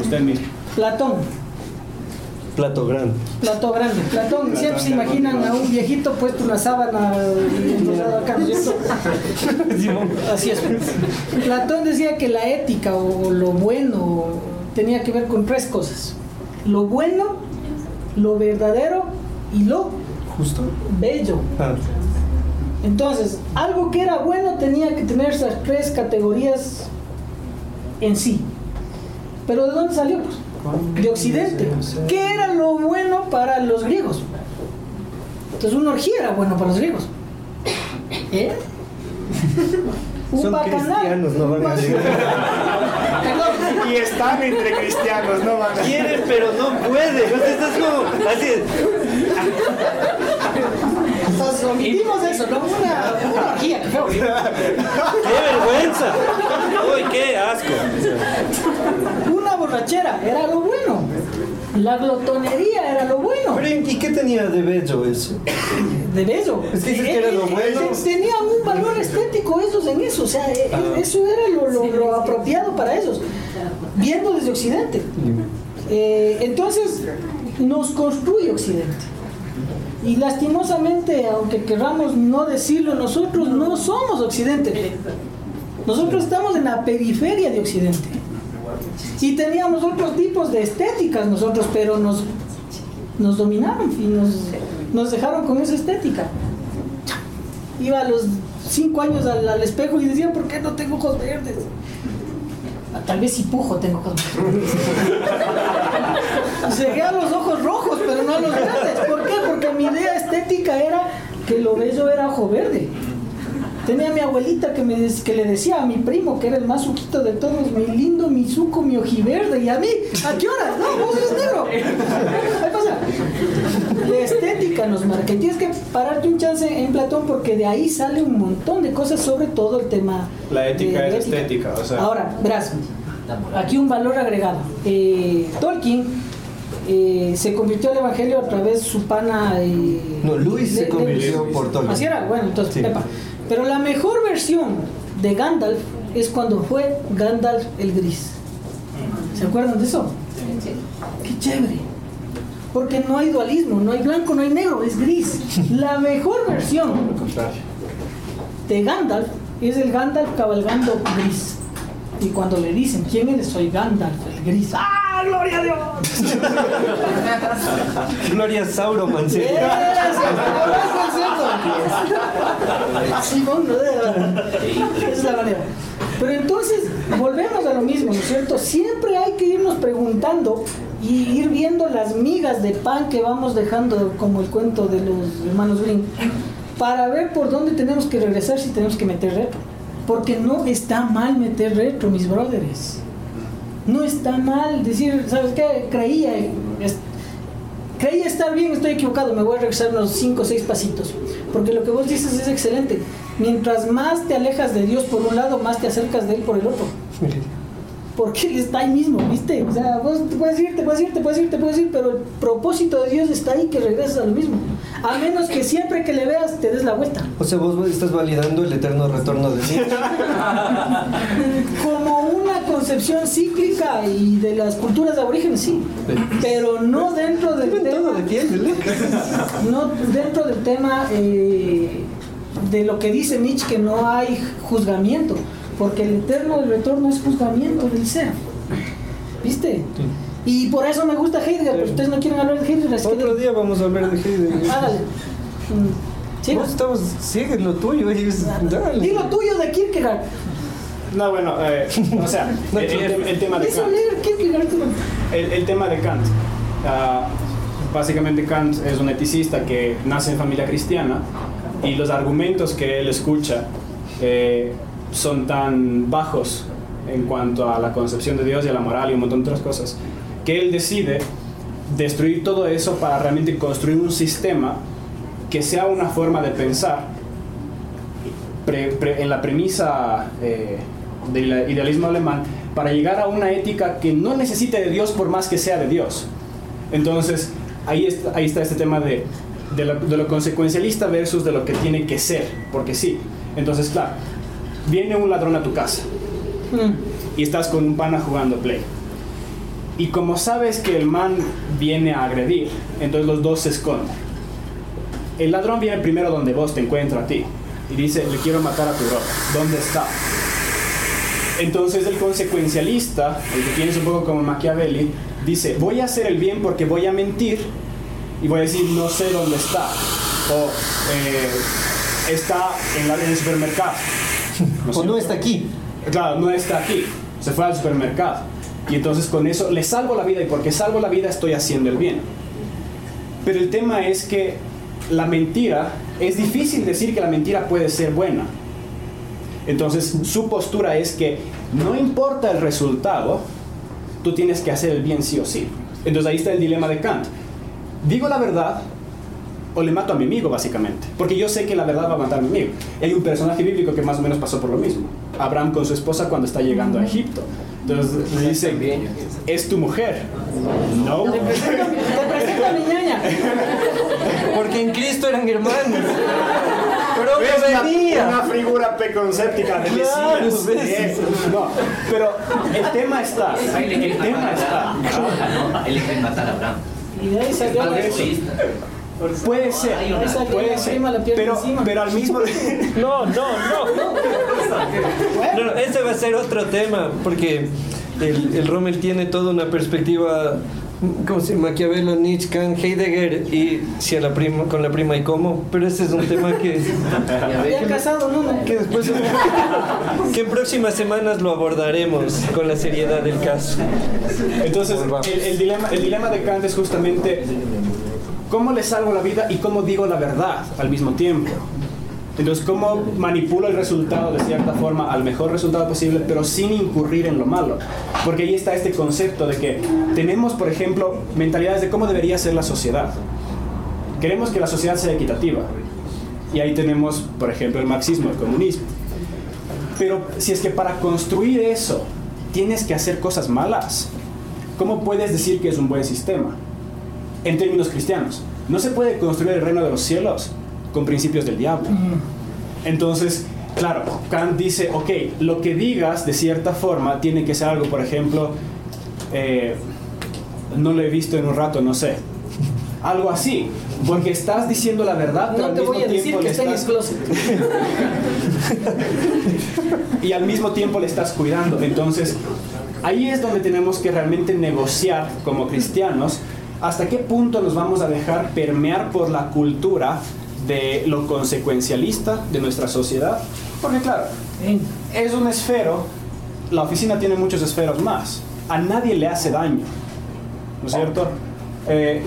[SPEAKER 3] Usted mismo.
[SPEAKER 2] Platón,
[SPEAKER 1] Plato grande.
[SPEAKER 2] Platón grande. Platón, siempre se imaginan a un viejito puesto una sábana acá, ¿no es cierto? Así es. Platón decía que la ética o lo bueno tenía que ver con tres cosas. Lo bueno, lo verdadero y lo
[SPEAKER 1] Justo.
[SPEAKER 2] bello.
[SPEAKER 1] Ah.
[SPEAKER 2] Entonces, algo que era bueno tenía que tener esas tres categorías en sí. Pero ¿de dónde salió? Pues, de Occidente. ¿Qué era lo bueno para los griegos? Entonces una orgía era bueno para los griegos. ¿Eh? [laughs] Un
[SPEAKER 1] Son
[SPEAKER 2] bacanal.
[SPEAKER 1] cristianos, no van a. [laughs]
[SPEAKER 3] Y están entre cristianos, no van a...
[SPEAKER 1] Quieren, pero no pueden. Entonces estás como así.
[SPEAKER 2] Entonces omitimos eso, ¿no? Una, una orgía, qué feo.
[SPEAKER 1] ¡Qué vergüenza! ¡Uy, qué asco!
[SPEAKER 2] Una borrachera era lo bueno. La glotonería era lo bueno.
[SPEAKER 1] Pero ¿y qué tenía de bello eso?
[SPEAKER 2] De bello.
[SPEAKER 1] Es que dices que era lo bueno.
[SPEAKER 2] Eh, Tenían un valor estético esos en eso. O sea, eh, eso era lo, lo- lo apropiado para ellos. Viendo desde Occidente. Eh, entonces, nos construye Occidente. Y lastimosamente, aunque querramos no decirlo, nosotros no somos Occidente. Nosotros estamos en la periferia de Occidente. Y teníamos otros tipos de estéticas nosotros, pero nos, nos dominaron y nos, nos dejaron con esa estética. Iba a los cinco años al, al espejo y decía, ¿por qué no tengo ojos verdes? Tal vez si pujo tengo verdes. Llegué a los ojos rojos, pero no a los verdes. ¿Por qué? Porque mi idea estética era que lo bello era ojo verde. Tenía a mi abuelita que, me, que le decía a mi primo, que era el más suquito de todos, mi lindo, mi suco, mi ojiverde. Y a mí, ¿a qué hora? No, vos eres negro. Ahí pasa. La estética nos marca. Y tienes que pararte un chance en Platón porque de ahí sale un montón de cosas, sobre todo el tema.
[SPEAKER 3] La ética
[SPEAKER 2] de- de
[SPEAKER 3] es estética, o sea.
[SPEAKER 2] Ahora, verás, aquí un valor agregado. Eh, Tolkien eh, se convirtió al evangelio a través de su pana. eh,
[SPEAKER 1] No, Luis se
[SPEAKER 2] de- de-
[SPEAKER 1] convirtió por Tolkien.
[SPEAKER 2] Así era, bueno, entonces,
[SPEAKER 1] Sí.
[SPEAKER 2] epa. Pero la mejor versión de Gandalf es cuando fue Gandalf el Gris. ¿Se acuerdan de eso? Qué chévere. Porque no hay dualismo, no hay blanco, no hay negro, es gris. La mejor versión de Gandalf es el Gandalf cabalgando gris. Y cuando le dicen, ¿quién eres? Soy Gandalf, el gris. ¡Ah, gloria a Dios! [laughs]
[SPEAKER 1] Gloria.
[SPEAKER 2] Simón, ¿no? Esa es la manera. Pero entonces, volvemos a lo mismo, ¿no es cierto? Siempre hay que irnos preguntando y ir viendo las migas de pan que vamos dejando, como el cuento de los hermanos Green, para ver por dónde tenemos que regresar si tenemos que meter retro. Porque no está mal meter retro, mis brothers. No está mal decir, ¿sabes qué? Creía, creía estar bien, estoy equivocado, me voy a regresar unos 5 o 6 pasitos. Porque lo que vos dices es excelente. Mientras más te alejas de Dios por un lado, más te acercas de Él por el otro. Porque Él está ahí mismo, ¿viste? O sea, vos te puedes ir, te puedes ir, te puedes ir, te puedes ir, pero el propósito de Dios está ahí que regreses a lo mismo. A menos que siempre que le veas te des la vuelta.
[SPEAKER 1] O sea, vos estás validando el eterno retorno de Nietzsche. [laughs]
[SPEAKER 2] Como una concepción cíclica y de las culturas aborígenes, sí. Pero no dentro del tema.
[SPEAKER 1] defiéndele.
[SPEAKER 2] no dentro del tema eh, de lo que dice Nietzsche que no hay juzgamiento, porque el eterno del retorno es juzgamiento del ser. ¿Viste? Y por eso me gusta Heidegger, pero ustedes no quieren hablar de Heidegger,
[SPEAKER 1] Otro día vamos a hablar de Heidegger.
[SPEAKER 2] sí.
[SPEAKER 1] Vos estamos, sigue lo tuyo. y es- dale.
[SPEAKER 2] Lo tuyo de Kierkegaard.
[SPEAKER 3] No, bueno, eh, o sea, [laughs] el, el- el tema de Kant.
[SPEAKER 2] leer Kierkegaard.
[SPEAKER 3] El, el tema de Kant. Ah, básicamente Kant es un eticista que nace en familia cristiana y los argumentos que él escucha eh, son tan bajos en cuanto a la concepción de Dios y a la moral y un montón de otras cosas, que él decide destruir todo eso para realmente construir un sistema que sea una forma de pensar en la premisa eh, del idealismo alemán para llegar a una ética que no necesite de Dios por más que sea de Dios. Entonces, ahí está, ahí está este tema de, de lo consecuencialista versus de lo que tiene que ser, porque sí. Entonces, claro, viene un ladrón a tu casa
[SPEAKER 2] Mm.
[SPEAKER 3] y estás con un pana jugando play. Y como sabes que el man viene a agredir, entonces los dos se esconden. El ladrón viene primero donde vos te encuentra a ti y dice, le quiero matar a tu brother. ¿Dónde está? Entonces el consecuencialista, el que tienes un poco como Machiavelli, dice, voy a hacer el bien porque voy a mentir y voy a decir, no sé dónde está. O eh, está en, la- en el supermercado. [laughs]
[SPEAKER 1] O no está aquí.
[SPEAKER 3] Claro, no está aquí. se fue al supermercado. Y entonces con eso le salvo la vida y porque salvo la vida estoy haciendo el bien. Pero el tema es que la mentira, es difícil decir que la mentira puede ser buena. Entonces su postura es que no importa el resultado, tú tienes que hacer el bien sí o sí. Entonces ahí está el dilema de Kant. Digo la verdad o le mato a mi amigo, básicamente. Porque yo sé que la verdad va a matar a mi amigo. hay un personaje bíblico que más o menos pasó por lo mismo. Abraham con su esposa cuando está llegando a Egipto. Entonces le dice, es tu mujer. No.
[SPEAKER 2] Te presento, te presento a mi ñaña.
[SPEAKER 1] Porque en Cristo eran hermanos. Pero
[SPEAKER 3] Es una,
[SPEAKER 1] venía.
[SPEAKER 3] una figura preconcéptica de
[SPEAKER 1] Claro,
[SPEAKER 3] Mesías. Eh, No, pero el tema está. El tema está.
[SPEAKER 4] le quieren matar a Abraham.
[SPEAKER 2] Y de ahí salió.
[SPEAKER 3] Puede ser, puede ser, pero, al mismo [laughs]
[SPEAKER 1] No, no, no. No, no, ese va a ser otro tema, porque el, el Rommel tiene toda una perspectiva, ¿cómo se llama? Maquiavelo, Nietzsche, Kant, Heidegger, y si a la prima, con la prima y cómo, pero ese es un tema que,
[SPEAKER 2] Ya casado, no, no.
[SPEAKER 1] que después, que en próximas semanas lo abordaremos con la seriedad del caso.
[SPEAKER 3] Entonces, el, el dilema, el dilema de Kant es justamente cómo le salvo la vida y cómo digo la verdad al mismo tiempo. Entonces, cómo manipulo el resultado de cierta forma al mejor resultado posible, pero sin incurrir en lo malo. Porque ahí está este concepto de que tenemos, por ejemplo, mentalidades de cómo debería ser la sociedad. Queremos que la sociedad sea equitativa. Y ahí tenemos, por ejemplo, el marxismo, el comunismo. Pero si es que para construir eso tienes que hacer cosas malas, ¿cómo puedes decir que es un buen sistema? En términos cristianos, no se puede construir el reino de los cielos con principios del diablo. Entonces, claro, Kant dice, ok, lo que digas de cierta forma tiene que ser algo, por ejemplo, eh, no lo he visto en un rato, no sé. Algo así, porque estás diciendo la verdad, pero
[SPEAKER 2] No
[SPEAKER 3] al
[SPEAKER 2] te
[SPEAKER 3] mismo
[SPEAKER 2] voy a decir que está en el
[SPEAKER 3] estás
[SPEAKER 2] closet. [laughs]
[SPEAKER 3] y al mismo tiempo le estás cuidando. Entonces, ahí es donde tenemos que realmente negociar como cristianos hasta qué punto nos vamos a dejar permear por la cultura de lo consecuencialista de nuestra sociedad. Porque claro, es un esfero, la oficina tiene muchos esferos más, a nadie le hace daño, ¿no es cierto? Eh,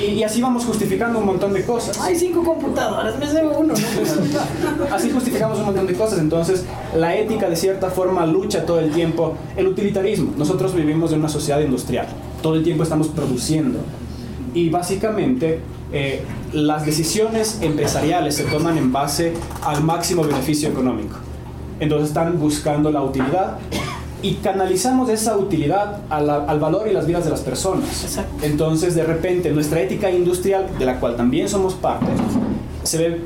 [SPEAKER 3] y, y así vamos justificando un montón de cosas.
[SPEAKER 2] Hay cinco computadoras, me llevo uno, ¿no? [laughs]
[SPEAKER 3] Así justificamos un montón de cosas. Entonces, la ética de cierta forma lucha todo el tiempo. El utilitarismo. Nosotros vivimos en una sociedad industrial. Todo el tiempo estamos produciendo. Y básicamente, eh, las decisiones empresariales se toman en base al máximo beneficio económico. Entonces, están buscando la utilidad y canalizamos esa utilidad la- al valor y las vidas de las personas.
[SPEAKER 2] Exacto.
[SPEAKER 3] Entonces, de repente, nuestra ética industrial, de la cual también somos parte, se ve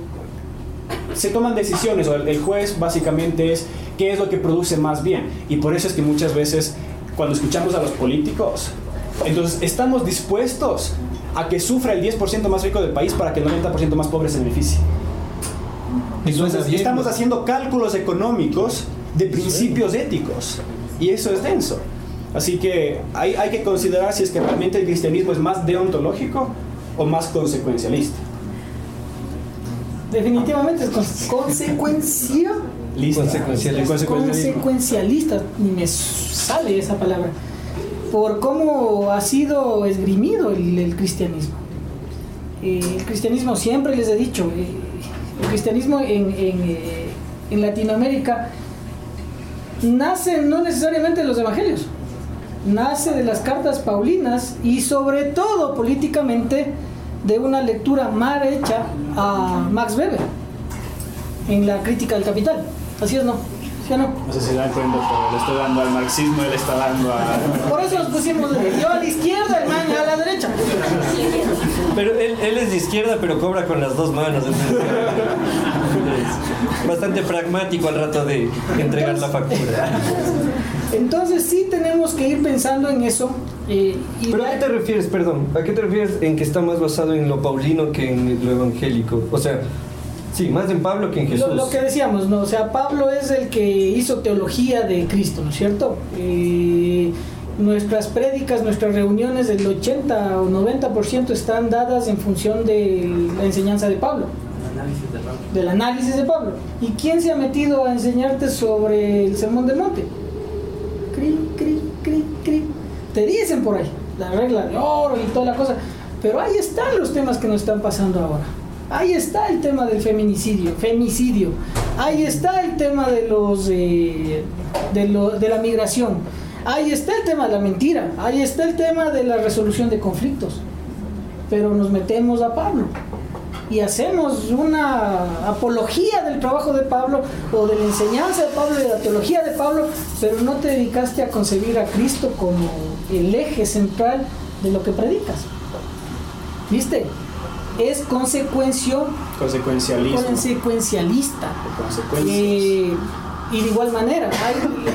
[SPEAKER 3] se toman decisiones, o el, juez básicamente es qué es lo que produce más bien. Y por eso es que muchas veces cuando escuchamos a los políticos, entonces estamos dispuestos a que sufra el 10% más rico del país para que el 90% más pobre se beneficie. Entonces estamos haciendo cálculos económicos de principios éticos. Y eso es denso. Así que hay, hay que considerar si es que realmente el cristianismo es más deontológico o más consecuencialista.
[SPEAKER 2] Definitivamente es con- consecuencia.
[SPEAKER 3] Lista.
[SPEAKER 1] Consecuencialista.
[SPEAKER 2] Ni me sale esa palabra, por cómo ha sido esgrimido el, el cristianismo. Eh, el cristianismo, siempre les he dicho, eh, el cristianismo en, en, eh, en Latinoamérica nace no necesariamente de los evangelios, nace de las cartas paulinas y sobre todo políticamente de una lectura mal hecha a Max Weber en la crítica del capital. Así es, ¿no? ¿Sí o no?
[SPEAKER 3] No sé si dan cuenta, pero le estoy dando al marxismo, él está dando a...
[SPEAKER 2] Por eso nos pusimos yo a la izquierda, el man a la derecha.
[SPEAKER 1] Pero él, él es de izquierda, pero cobra con las dos manos. [laughs] es bastante pragmático al rato de entregar la factura.
[SPEAKER 2] Entonces sí tenemos que ir pensando en eso. eh, y
[SPEAKER 1] ¿Pero a qué te refieres, perdón? ¿A qué te refieres en que está más basado en lo paulino que en lo evangélico? O sea, sí, más en Pablo que en Jesús.
[SPEAKER 2] Lo, lo que decíamos, ¿no? O sea, Pablo es el que hizo teología de Cristo, ¿no es cierto? Eh, nuestras prédicas, nuestras reuniones, el 80 o 90% están dadas en función de la enseñanza de Pablo, del análisis de Pablo. ¿Y quién se ha metido a enseñarte sobre el Sermón del Monte? cri, cri, cri, cri. Te dicen por ahí, la regla de oro y toda la cosa. Pero ahí están los temas que nos están pasando ahora. Ahí está el tema del feminicidio, femicidio. Ahí está el tema de los eh, de, de la migración. Ahí está el tema de la mentira. Ahí está el tema de la resolución de conflictos. Pero nos metemos a Pablo y hacemos una apología del trabajo de Pablo o de la enseñanza de Pablo y de la teología de Pablo, pero no te dedicaste a concebir a Cristo como el eje central de lo que predicas. ¿Viste? Es consecuencio,
[SPEAKER 3] Consecuencialismo.
[SPEAKER 2] consecuencialista. Eh, y de igual manera, hay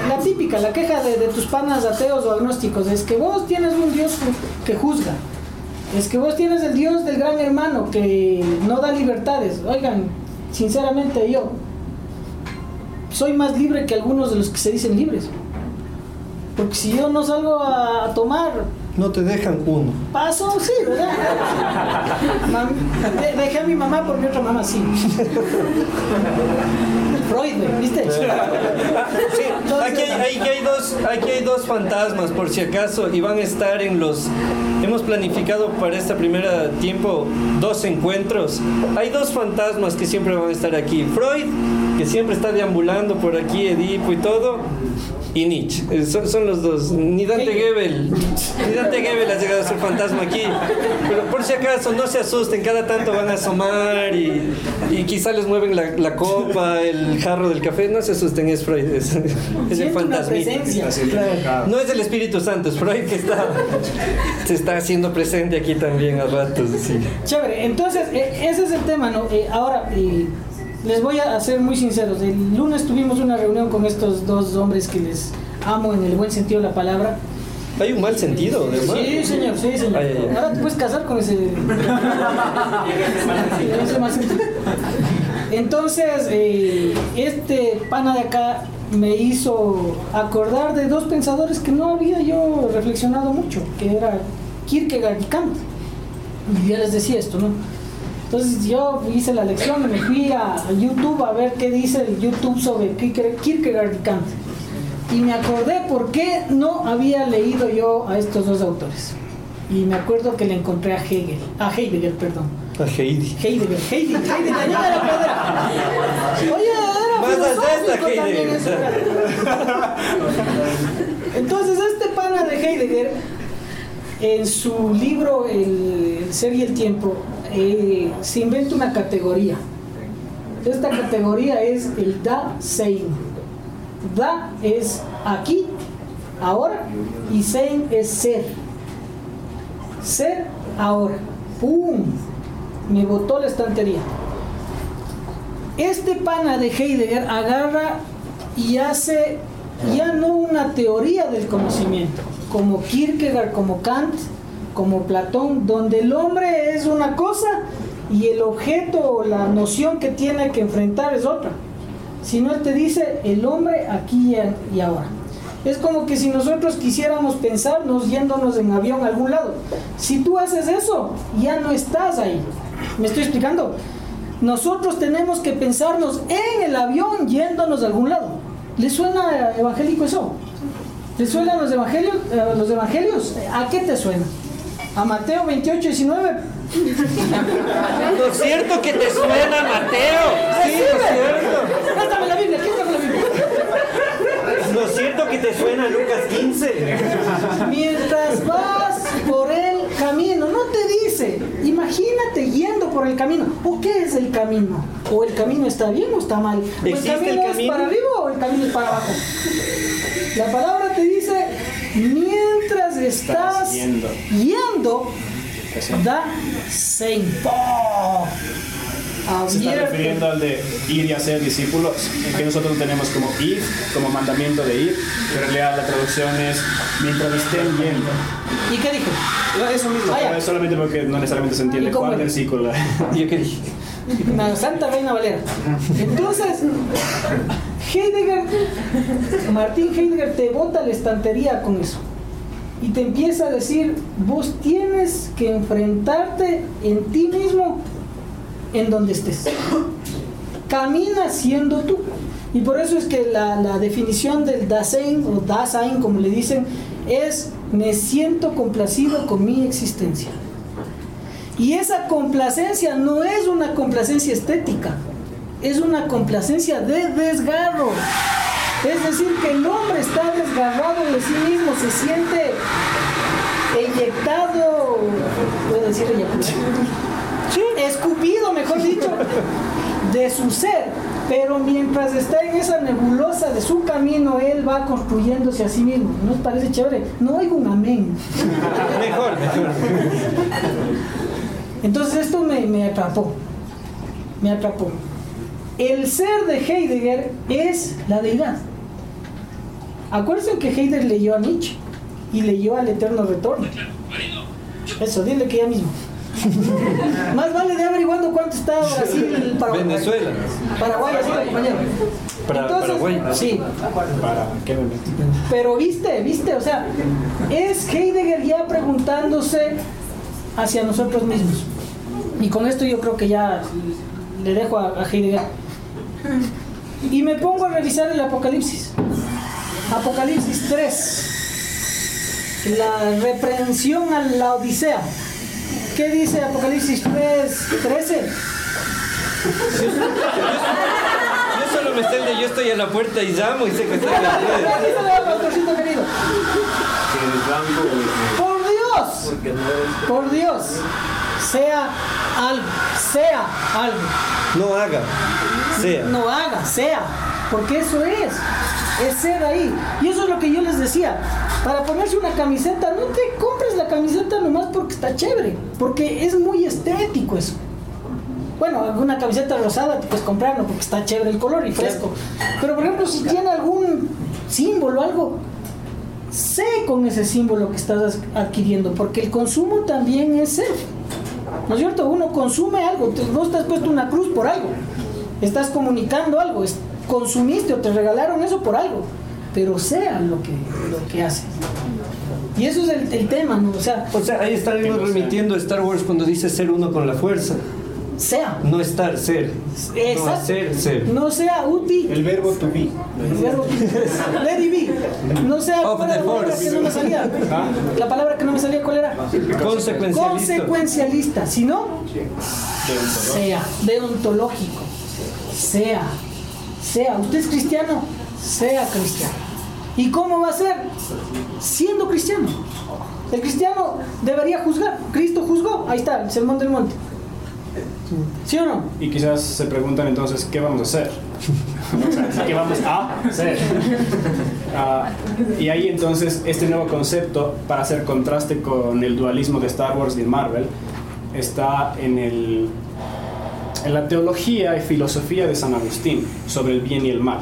[SPEAKER 2] la típica, la queja de, de tus panas ateos o agnósticos, es que vos tienes un Dios que juzga, es que vos tienes el Dios del gran hermano que no da libertades. Oigan, sinceramente yo soy más libre que algunos de los que se dicen libres. Porque si yo no salgo a, tomar,
[SPEAKER 1] No te dejan uno.
[SPEAKER 2] paso, sí, ¿verdad? [laughs] Dejé a mi mamá por mi otra mamá, sí. [laughs] Freud, ¿viste?
[SPEAKER 1] Sí, aquí hay, aquí hay dos, aquí hay dos fantasmas, por si acaso, y van a estar en los. Hemos planificado para este primer tiempo dos encuentros. Hay dos fantasmas que siempre van a estar aquí. Freud, que siempre está deambulando por aquí, Edipo y todo. Y Nietzsche. Eh, Son, son los dos. Ni Dante Gebel. Ni Dante Gebel ha llegado a ser fantasma aquí. Pero por si acaso, no se asusten. Cada tanto van a asomar y, y quizá les mueven la, la copa, el jarro del café. No se asusten, es Freud. Es, es el
[SPEAKER 3] invocado.
[SPEAKER 1] No es el Espíritu Santo, es Freud que está, se está haciendo presente aquí también a ratos. sí.
[SPEAKER 2] Chévere, entonces eh, ese es el tema, ¿no? Eh, ahora, eh, les voy a ser muy sinceros. El lunes tuvimos una reunión con estos dos hombres que les amo en el buen sentido de la palabra.
[SPEAKER 1] Hay un mal sentido, de
[SPEAKER 2] Sí, señor, sí, señor.
[SPEAKER 1] Ay, ay, ay.
[SPEAKER 2] Ahora te puedes casar con ese. [laughs] ese mal sentido. Entonces, eh, este pana de acá me hizo acordar de dos pensadores que no había yo reflexionado mucho, que era Kierkegaard y Kant. Y ya les decía esto, ¿no? Entonces yo hice la lección me fui a YouTube a ver qué dice el YouTube sobre Kierke- Kierkegaard y Kant. Y me acordé por qué no había leído yo a estos dos autores. Y me acuerdo que le encontré a Hegel, a Heidegger, perdón.
[SPEAKER 1] A Heidi.
[SPEAKER 2] Heidegger, Heidegger, Heidegger, de la piedra. Oye, era
[SPEAKER 1] Más.
[SPEAKER 2] Entonces este pana de Heidegger, en su libro El, el ser y el tiempo, eh, se inventa una categoría. Esta categoría es el Da-Sein. Da es aquí, ahora, y Sein es ser. Ser ahora. ¡Pum! Me botó la estantería. Este pana de Heidegger agarra y hace ya no una teoría del conocimiento, como Kierkegaard, como Kant, como Platón, donde el hombre es una cosa y el objeto o la noción que tiene que enfrentar es otra. Sino él te dice el hombre aquí y ahora. Es como que si nosotros quisiéramos pensarnos yéndonos en avión a algún lado. Si tú haces eso, ya no estás ahí. ¿Me estoy explicando? Nosotros tenemos que pensarnos en el avión yéndonos a algún lado. ¿Le suena evangélico eso? ¿Le suenan los evangelios? eh, los evangelios? ¿A qué te suena? ¿A Mateo 28, 19?
[SPEAKER 1] ¿No es cierto que te suena, Mateo? Sí, ¿no es cierto?
[SPEAKER 2] Préstame la Biblia, ¿quién trajo la Biblia?
[SPEAKER 1] ¿No es cierto que te suena Lucas 15?
[SPEAKER 2] Mientras vas por el camino, no te dice, imagínate yendo por el camino. ¿O qué es el camino? ¿O el camino está bien o está mal? ¿O el
[SPEAKER 1] ¿Existe el
[SPEAKER 2] camino es para arriba o el camino es para abajo? La palabra te dice, mientras estás
[SPEAKER 3] yendo.
[SPEAKER 2] yendo, da sein. ¡Oh!
[SPEAKER 3] Se está refiriendo al de ir y hacer discípulos, que nosotros tenemos como ir, como mandamiento de ir, pero en realidad la traducción es mientras estén yendo.
[SPEAKER 2] ¿Y qué dijo?
[SPEAKER 3] Eso mismo,
[SPEAKER 2] Ah,
[SPEAKER 3] solamente porque no necesariamente se entiende
[SPEAKER 2] ¿Y cómo
[SPEAKER 3] cuál
[SPEAKER 2] es?
[SPEAKER 3] versículo. [laughs]
[SPEAKER 1] ¿Y yo qué dije?
[SPEAKER 2] Santa Reina Valera. Entonces, Heidegger, Martín Heidegger te bota la estantería con eso. Y te empieza a decir, vos tienes que enfrentarte en ti mismo en donde estés. Camina siendo tú. Y por eso es que la, la definición del Dasein o Dasein, como le dicen, es me siento complacido con mi existencia. Y esa complacencia no es una complacencia estética, es una complacencia de desgarro. Es decir, que el hombre está desgarrado de sí mismo, se siente eyectado, puedo decir eyectado, escupido, mejor dicho, de su ser. Pero mientras está en esa nebulosa de su camino, él va construyéndose a sí mismo. ¿No os parece chévere? No oigo un amén. [laughs]
[SPEAKER 1] Mejor, mejor.
[SPEAKER 2] Entonces esto me, me atrapó. Me atrapó. El ser de Heidegger es la deidad. Acuérdense que Heidegger leyó a Nietzsche y leyó al eterno retorno. Eso, dile que ya mismo. [laughs] Más vale de averiguando cuánto está Brasil, Paraguay.
[SPEAKER 1] Venezuela.
[SPEAKER 2] Paraguay, así compañero.
[SPEAKER 1] Para-
[SPEAKER 2] Entonces,
[SPEAKER 1] Paraguay.
[SPEAKER 2] Sí,
[SPEAKER 3] ¿Para qué me meto?
[SPEAKER 2] pero viste, viste, o sea, es Heidegger ya preguntándose hacia nosotros mismos. Y con esto yo creo que ya le dejo a, a Heidegger. Y me pongo a revisar el Apocalipsis. Apocalipsis 3. La reprensión a la Odisea. ¿Qué dice Apocalipsis 3, 13?
[SPEAKER 1] Yo solo me de yo estoy a la puerta y llamo y sé que estoy en la
[SPEAKER 2] querido. Por Dios, por Dios, sea algo, sea algo.
[SPEAKER 1] No haga, sea. [laughs]
[SPEAKER 2] No haga, sea, porque eso es, es ser ahí. Y eso es lo que yo les decía. Para ponerse una camiseta, no te compres la camiseta nomás porque está chévere, porque es muy estético eso. Bueno, alguna camiseta rosada te puedes comprarlo porque está chévere el color y fresco. Pero por ejemplo, si tiene algún símbolo, algo, sé con ese símbolo que estás adquiriendo, porque el consumo también es ser. ¿No es cierto? Uno consume algo, vos te has puesto una cruz por algo, estás comunicando algo, es- consumiste o te regalaron eso por algo, pero sea lo que, lo que haces. Y eso es el, el tema, ¿no? O sea,
[SPEAKER 1] O sea, ahí estaremos remitiendo a Star Wars cuando dice ser uno con la fuerza.
[SPEAKER 2] sea.
[SPEAKER 1] No estar, ser. No
[SPEAKER 2] Exacto.
[SPEAKER 1] hacer, ser.
[SPEAKER 2] No sea útil.
[SPEAKER 3] El verbo to be.
[SPEAKER 2] El verbo- Let it be. No sea
[SPEAKER 1] Of
[SPEAKER 2] ¿cuál era
[SPEAKER 1] the
[SPEAKER 2] la palabra
[SPEAKER 1] force.
[SPEAKER 2] que no me salía.
[SPEAKER 3] Ah.
[SPEAKER 2] La palabra que no me salía, ¿cuál era?
[SPEAKER 1] Consecuencialista.
[SPEAKER 2] Consecuencialista, si no, sea, deontológico, sea, sea, usted es cristiano, sea cristiano. ¿Y cómo va a ser? Siendo cristiano. El cristiano debería juzgar. Cristo juzgó. Ahí está, el sermón del monte. ¿Sí o no?
[SPEAKER 3] Y quizás se preguntan entonces, ¿qué vamos a hacer? [laughs] ¿Qué vamos a hacer? Ah, y ahí entonces este nuevo concepto, para hacer contraste con el dualismo de Star Wars y Marvel, está en, el, en la teología y filosofía de San Agustín sobre el bien y el mal.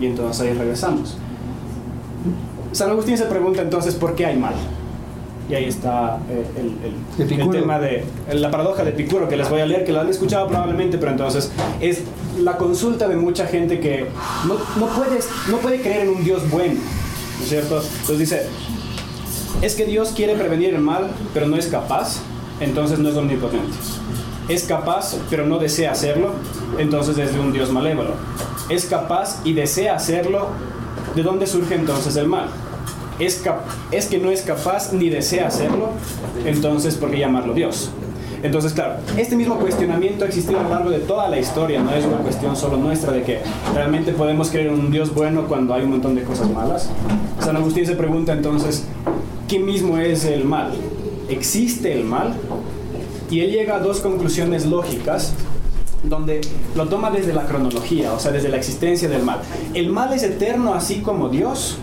[SPEAKER 3] Y entonces ahí regresamos. San Agustín se pregunta entonces, ¿por qué hay mal? Y ahí está eh, el, el- tema de la paradoja de Epicuro, que les voy a leer, que la han escuchado probablemente, pero entonces es la consulta de mucha gente que no, no, puedes, no puede creer en un Dios bueno, ¿no es cierto? Entonces dice, es que Dios quiere prevenir el mal, pero no es capaz, entonces no es omnipotente. Es capaz, pero no desea hacerlo, entonces es de un Dios malévolo. Es capaz y desea hacerlo, ¿de dónde surge entonces el mal? Es, que no es capaz ni desea hacerlo, entonces ¿por qué llamarlo Dios? Entonces, claro, este mismo cuestionamiento ha existido a lo largo de toda la historia, no es una cuestión solo nuestra de que realmente podemos creer en un Dios bueno cuando hay un montón de cosas malas. San Agustín se pregunta entonces, ¿qué mismo es el mal? ¿Existe el mal? Y él llega a dos conclusiones lógicas donde lo toma desde la cronología, o sea, desde la existencia del mal. ¿El mal es eterno así como Dios?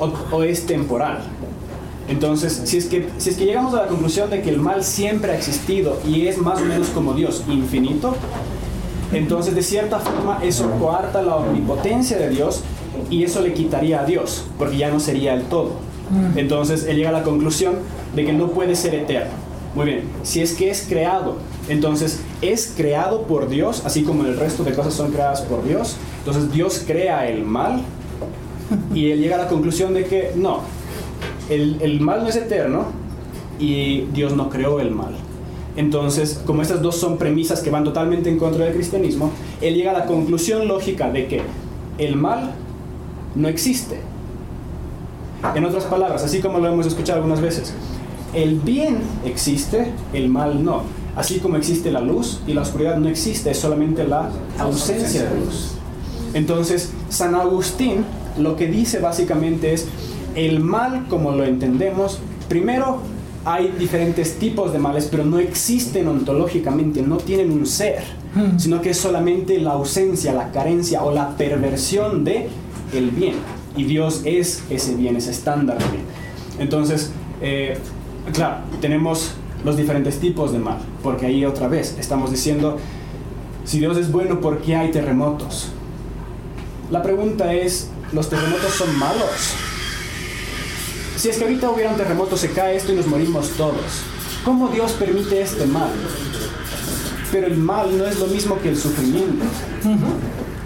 [SPEAKER 3] ¿O, o es temporal? Entonces, si es, que, si es que llegamos a la conclusión de que el mal siempre ha existido y es más o menos como Dios, infinito, entonces de cierta forma eso coarta la omnipotencia de Dios y eso le quitaría a Dios, porque ya no sería el todo. Entonces él llega a la conclusión de que no puede ser eterno. Muy bien, si es que es creado, entonces es creado por Dios, así como el resto de cosas son creadas por Dios. Entonces Dios crea el mal y él llega a la conclusión de que no, el, el mal no es eterno y Dios no creó el mal. Entonces, como estas dos son premisas que van totalmente en contra del cristianismo, él llega a la conclusión lógica de que el mal no existe. En otras palabras, así como lo hemos escuchado algunas veces, el bien existe, el mal no. Así como existe la luz y la oscuridad no existe, es solamente la ausencia de luz. Entonces, San Agustín lo que dice básicamente es, el mal como lo entendemos, primero hay diferentes tipos de males, pero no existen ontológicamente, no tienen un ser, sino que es solamente la ausencia, la carencia o la perversión de el bien. Y Dios es ese bien, ese estándar de bien. Entonces, eh, claro, tenemos los diferentes tipos de mal, porque ahí otra vez estamos diciendo, si Dios es bueno, ¿por qué hay terremotos? La pregunta es, ¿los terremotos son malos? Si es que ahorita hubiera un terremoto, se cae esto y nos morimos todos. ¿Cómo Dios permite este mal? Pero el mal no es lo mismo que el sufrimiento.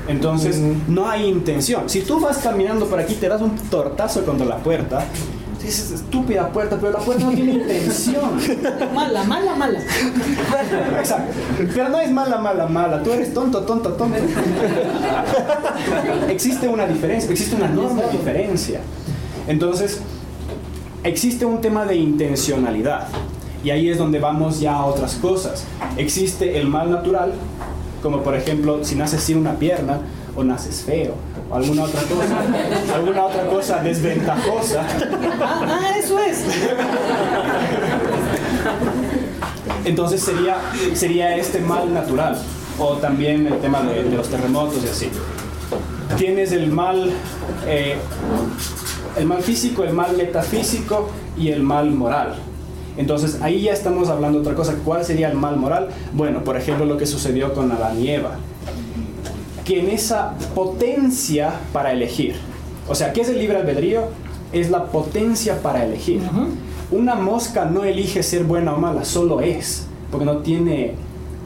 [SPEAKER 3] Entonces, no hay intención. Si tú vas caminando por aquí, te das un tortazo contra la puerta, dices, estúpida puerta, pero la puerta no tiene [laughs] intención.
[SPEAKER 2] Mala, mala, mala.
[SPEAKER 3] Exacto. Pero no es mala, mala, mala. Tú eres tonto, tonto, tonto. [laughs] existe una diferencia, existe una enorme diferencia. Entonces, existe un tema de intencionalidad. Y ahí es donde vamos ya a otras cosas. Existe el mal natural, como por ejemplo, si naces sin una pierna o naces feo, alguna otra cosa, alguna otra cosa desventajosa.
[SPEAKER 2] Ah, ah, eso es.
[SPEAKER 3] Entonces sería, sería este mal natural, o también el tema de, de los terremotos y así. Tienes el mal, eh, el mal físico, el mal metafísico y el mal moral. Entonces ahí ya estamos hablando de otra cosa. ¿Cuál sería el mal moral? Bueno, por ejemplo lo que sucedió con Adán y Eva. Que en esa potencia para elegir. O sea, ¿qué es el libre albedrío? Es la potencia para elegir. Una mosca no elige ser buena o mala, solo es. Porque no tiene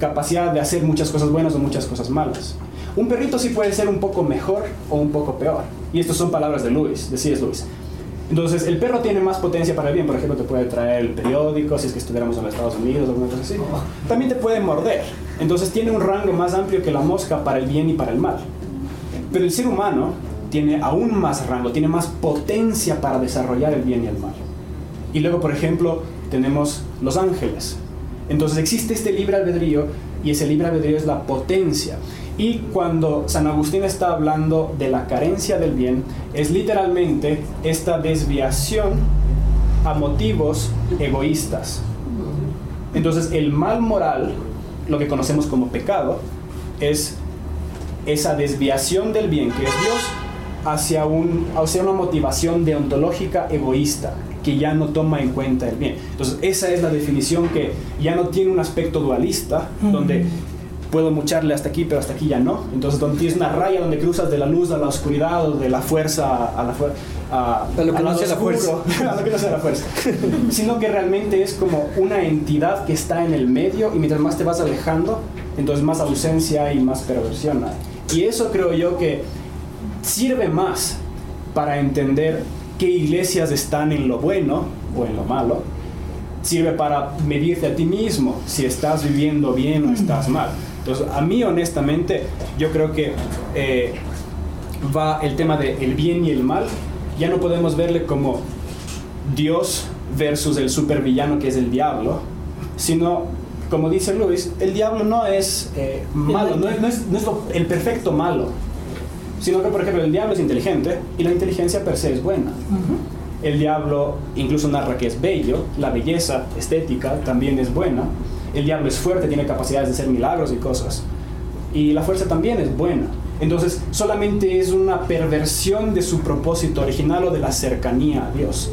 [SPEAKER 3] capacidad de hacer muchas cosas buenas o muchas cosas malas. Un perrito sí puede ser un poco mejor o un poco peor. Y estas son palabras de Luis, de C.S. Lewis. Entonces, el perro tiene más potencia para el bien. Por ejemplo, te puede traer el periódico, si es que estuviéramos en los Estados Unidos o alguna cosa así. También te puede morder. Entonces, tiene un rango más amplio que la mosca para el bien y para el mal. Pero el ser humano tiene aún más rango, tiene más potencia para desarrollar el bien y el mal. Y luego, por ejemplo, tenemos los ángeles. Entonces, existe este libre albedrío y ese libre albedrío es la potencia. Y cuando San Agustín está hablando de la carencia del bien, es literalmente esta desviación a motivos egoístas. Entonces el mal moral, lo que conocemos como pecado, es esa desviación del bien que es Dios hacia, un, hacia una motivación deontológica egoísta que ya no toma en cuenta el bien. Entonces esa es la definición que ya no tiene un aspecto dualista, donde puedo mucharle hasta aquí, pero hasta aquí ya no. Entonces, donde tienes una raya donde cruzas de la luz a la oscuridad o de la fuerza a la fuerza. A,
[SPEAKER 1] A lo que no sea la fuerza. [laughs]
[SPEAKER 3] a lo que no sea la fuerza. Sino que realmente es como una entidad que está en el medio y mientras más te vas alejando, entonces más ausencia y más perversión hay. Y eso creo yo que sirve más para entender qué iglesias están en lo bueno o en lo malo. Sirve para medirte a ti mismo si estás viviendo bien o estás mal. Entonces, a mí honestamente, yo creo que eh, va el tema del el bien y el mal. Ya no podemos verle como Dios versus el supervillano que es el diablo, sino, como dice Luis, el diablo no es eh, malo, no es, no es- no es lo- el perfecto malo, sino que, por ejemplo, el diablo es inteligente y la inteligencia per se es buena. El diablo incluso narra que es bello, la belleza estética también es buena. El diablo es fuerte, tiene capacidades de hacer milagros y cosas. Y la fuerza también es buena. Entonces, solamente es una perversión de su propósito original o de la cercanía a Dios.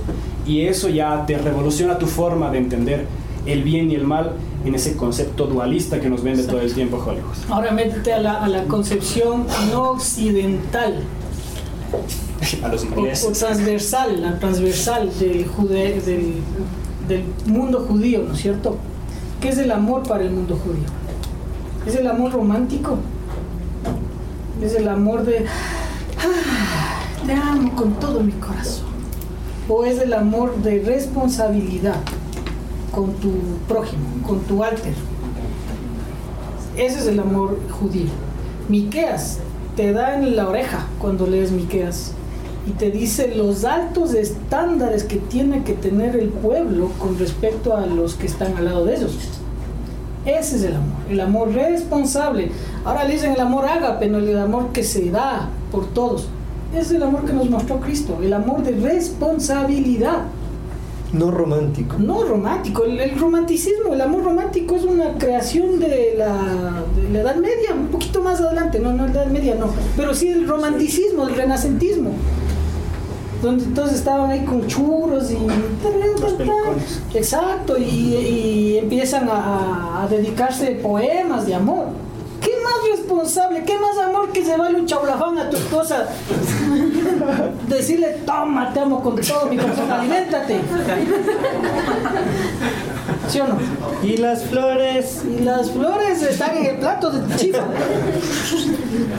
[SPEAKER 3] Y eso ya te revoluciona tu forma de entender el bien y el mal en ese concepto dualista que nos vende todo el tiempo Hollywood.
[SPEAKER 2] Ahora métete a la, a la concepción no occidental
[SPEAKER 3] A los
[SPEAKER 2] o, o transversal, la transversal del, jude- del, del mundo judío, ¿no es cierto? ¿Qué es el amor para el mundo judío? ¿Es el amor romántico? ¿Es el amor de... "Ah, te amo con todo mi corazón? ¿O es el amor de responsabilidad? con tu prójimo, con tu alter. Ese es el amor judío. Miqueas te da en la oreja cuando lees Miqueas y te dice los altos estándares que tiene que tener el pueblo con respecto a los que están al lado de ellos. Ese es el amor, el amor responsable. Ahora le dicen el amor ágape, no el amor que se da por todos. Es el amor que nos mostró Cristo, el amor de responsabilidad.
[SPEAKER 1] No romántico.
[SPEAKER 2] No romántico, el, el romanticismo, el amor romántico es una creación de la, de la Edad Media, un poquito más adelante, no, no, la Edad Media no, pero sí el romanticismo, el renacentismo, donde todos estaban ahí con churros y...
[SPEAKER 3] Los.
[SPEAKER 2] Exacto, y, y empiezan a, a dedicarse poemas de amor. ¿Qué más responsable, qué más amor que llevarle un chaulafán a tu esposa? [laughs] Decirle, toma, te amo con todo mi corazón, aliméntate. ¿Sí o no?
[SPEAKER 1] Y las flores.
[SPEAKER 2] Y las flores están en el plato de chifa.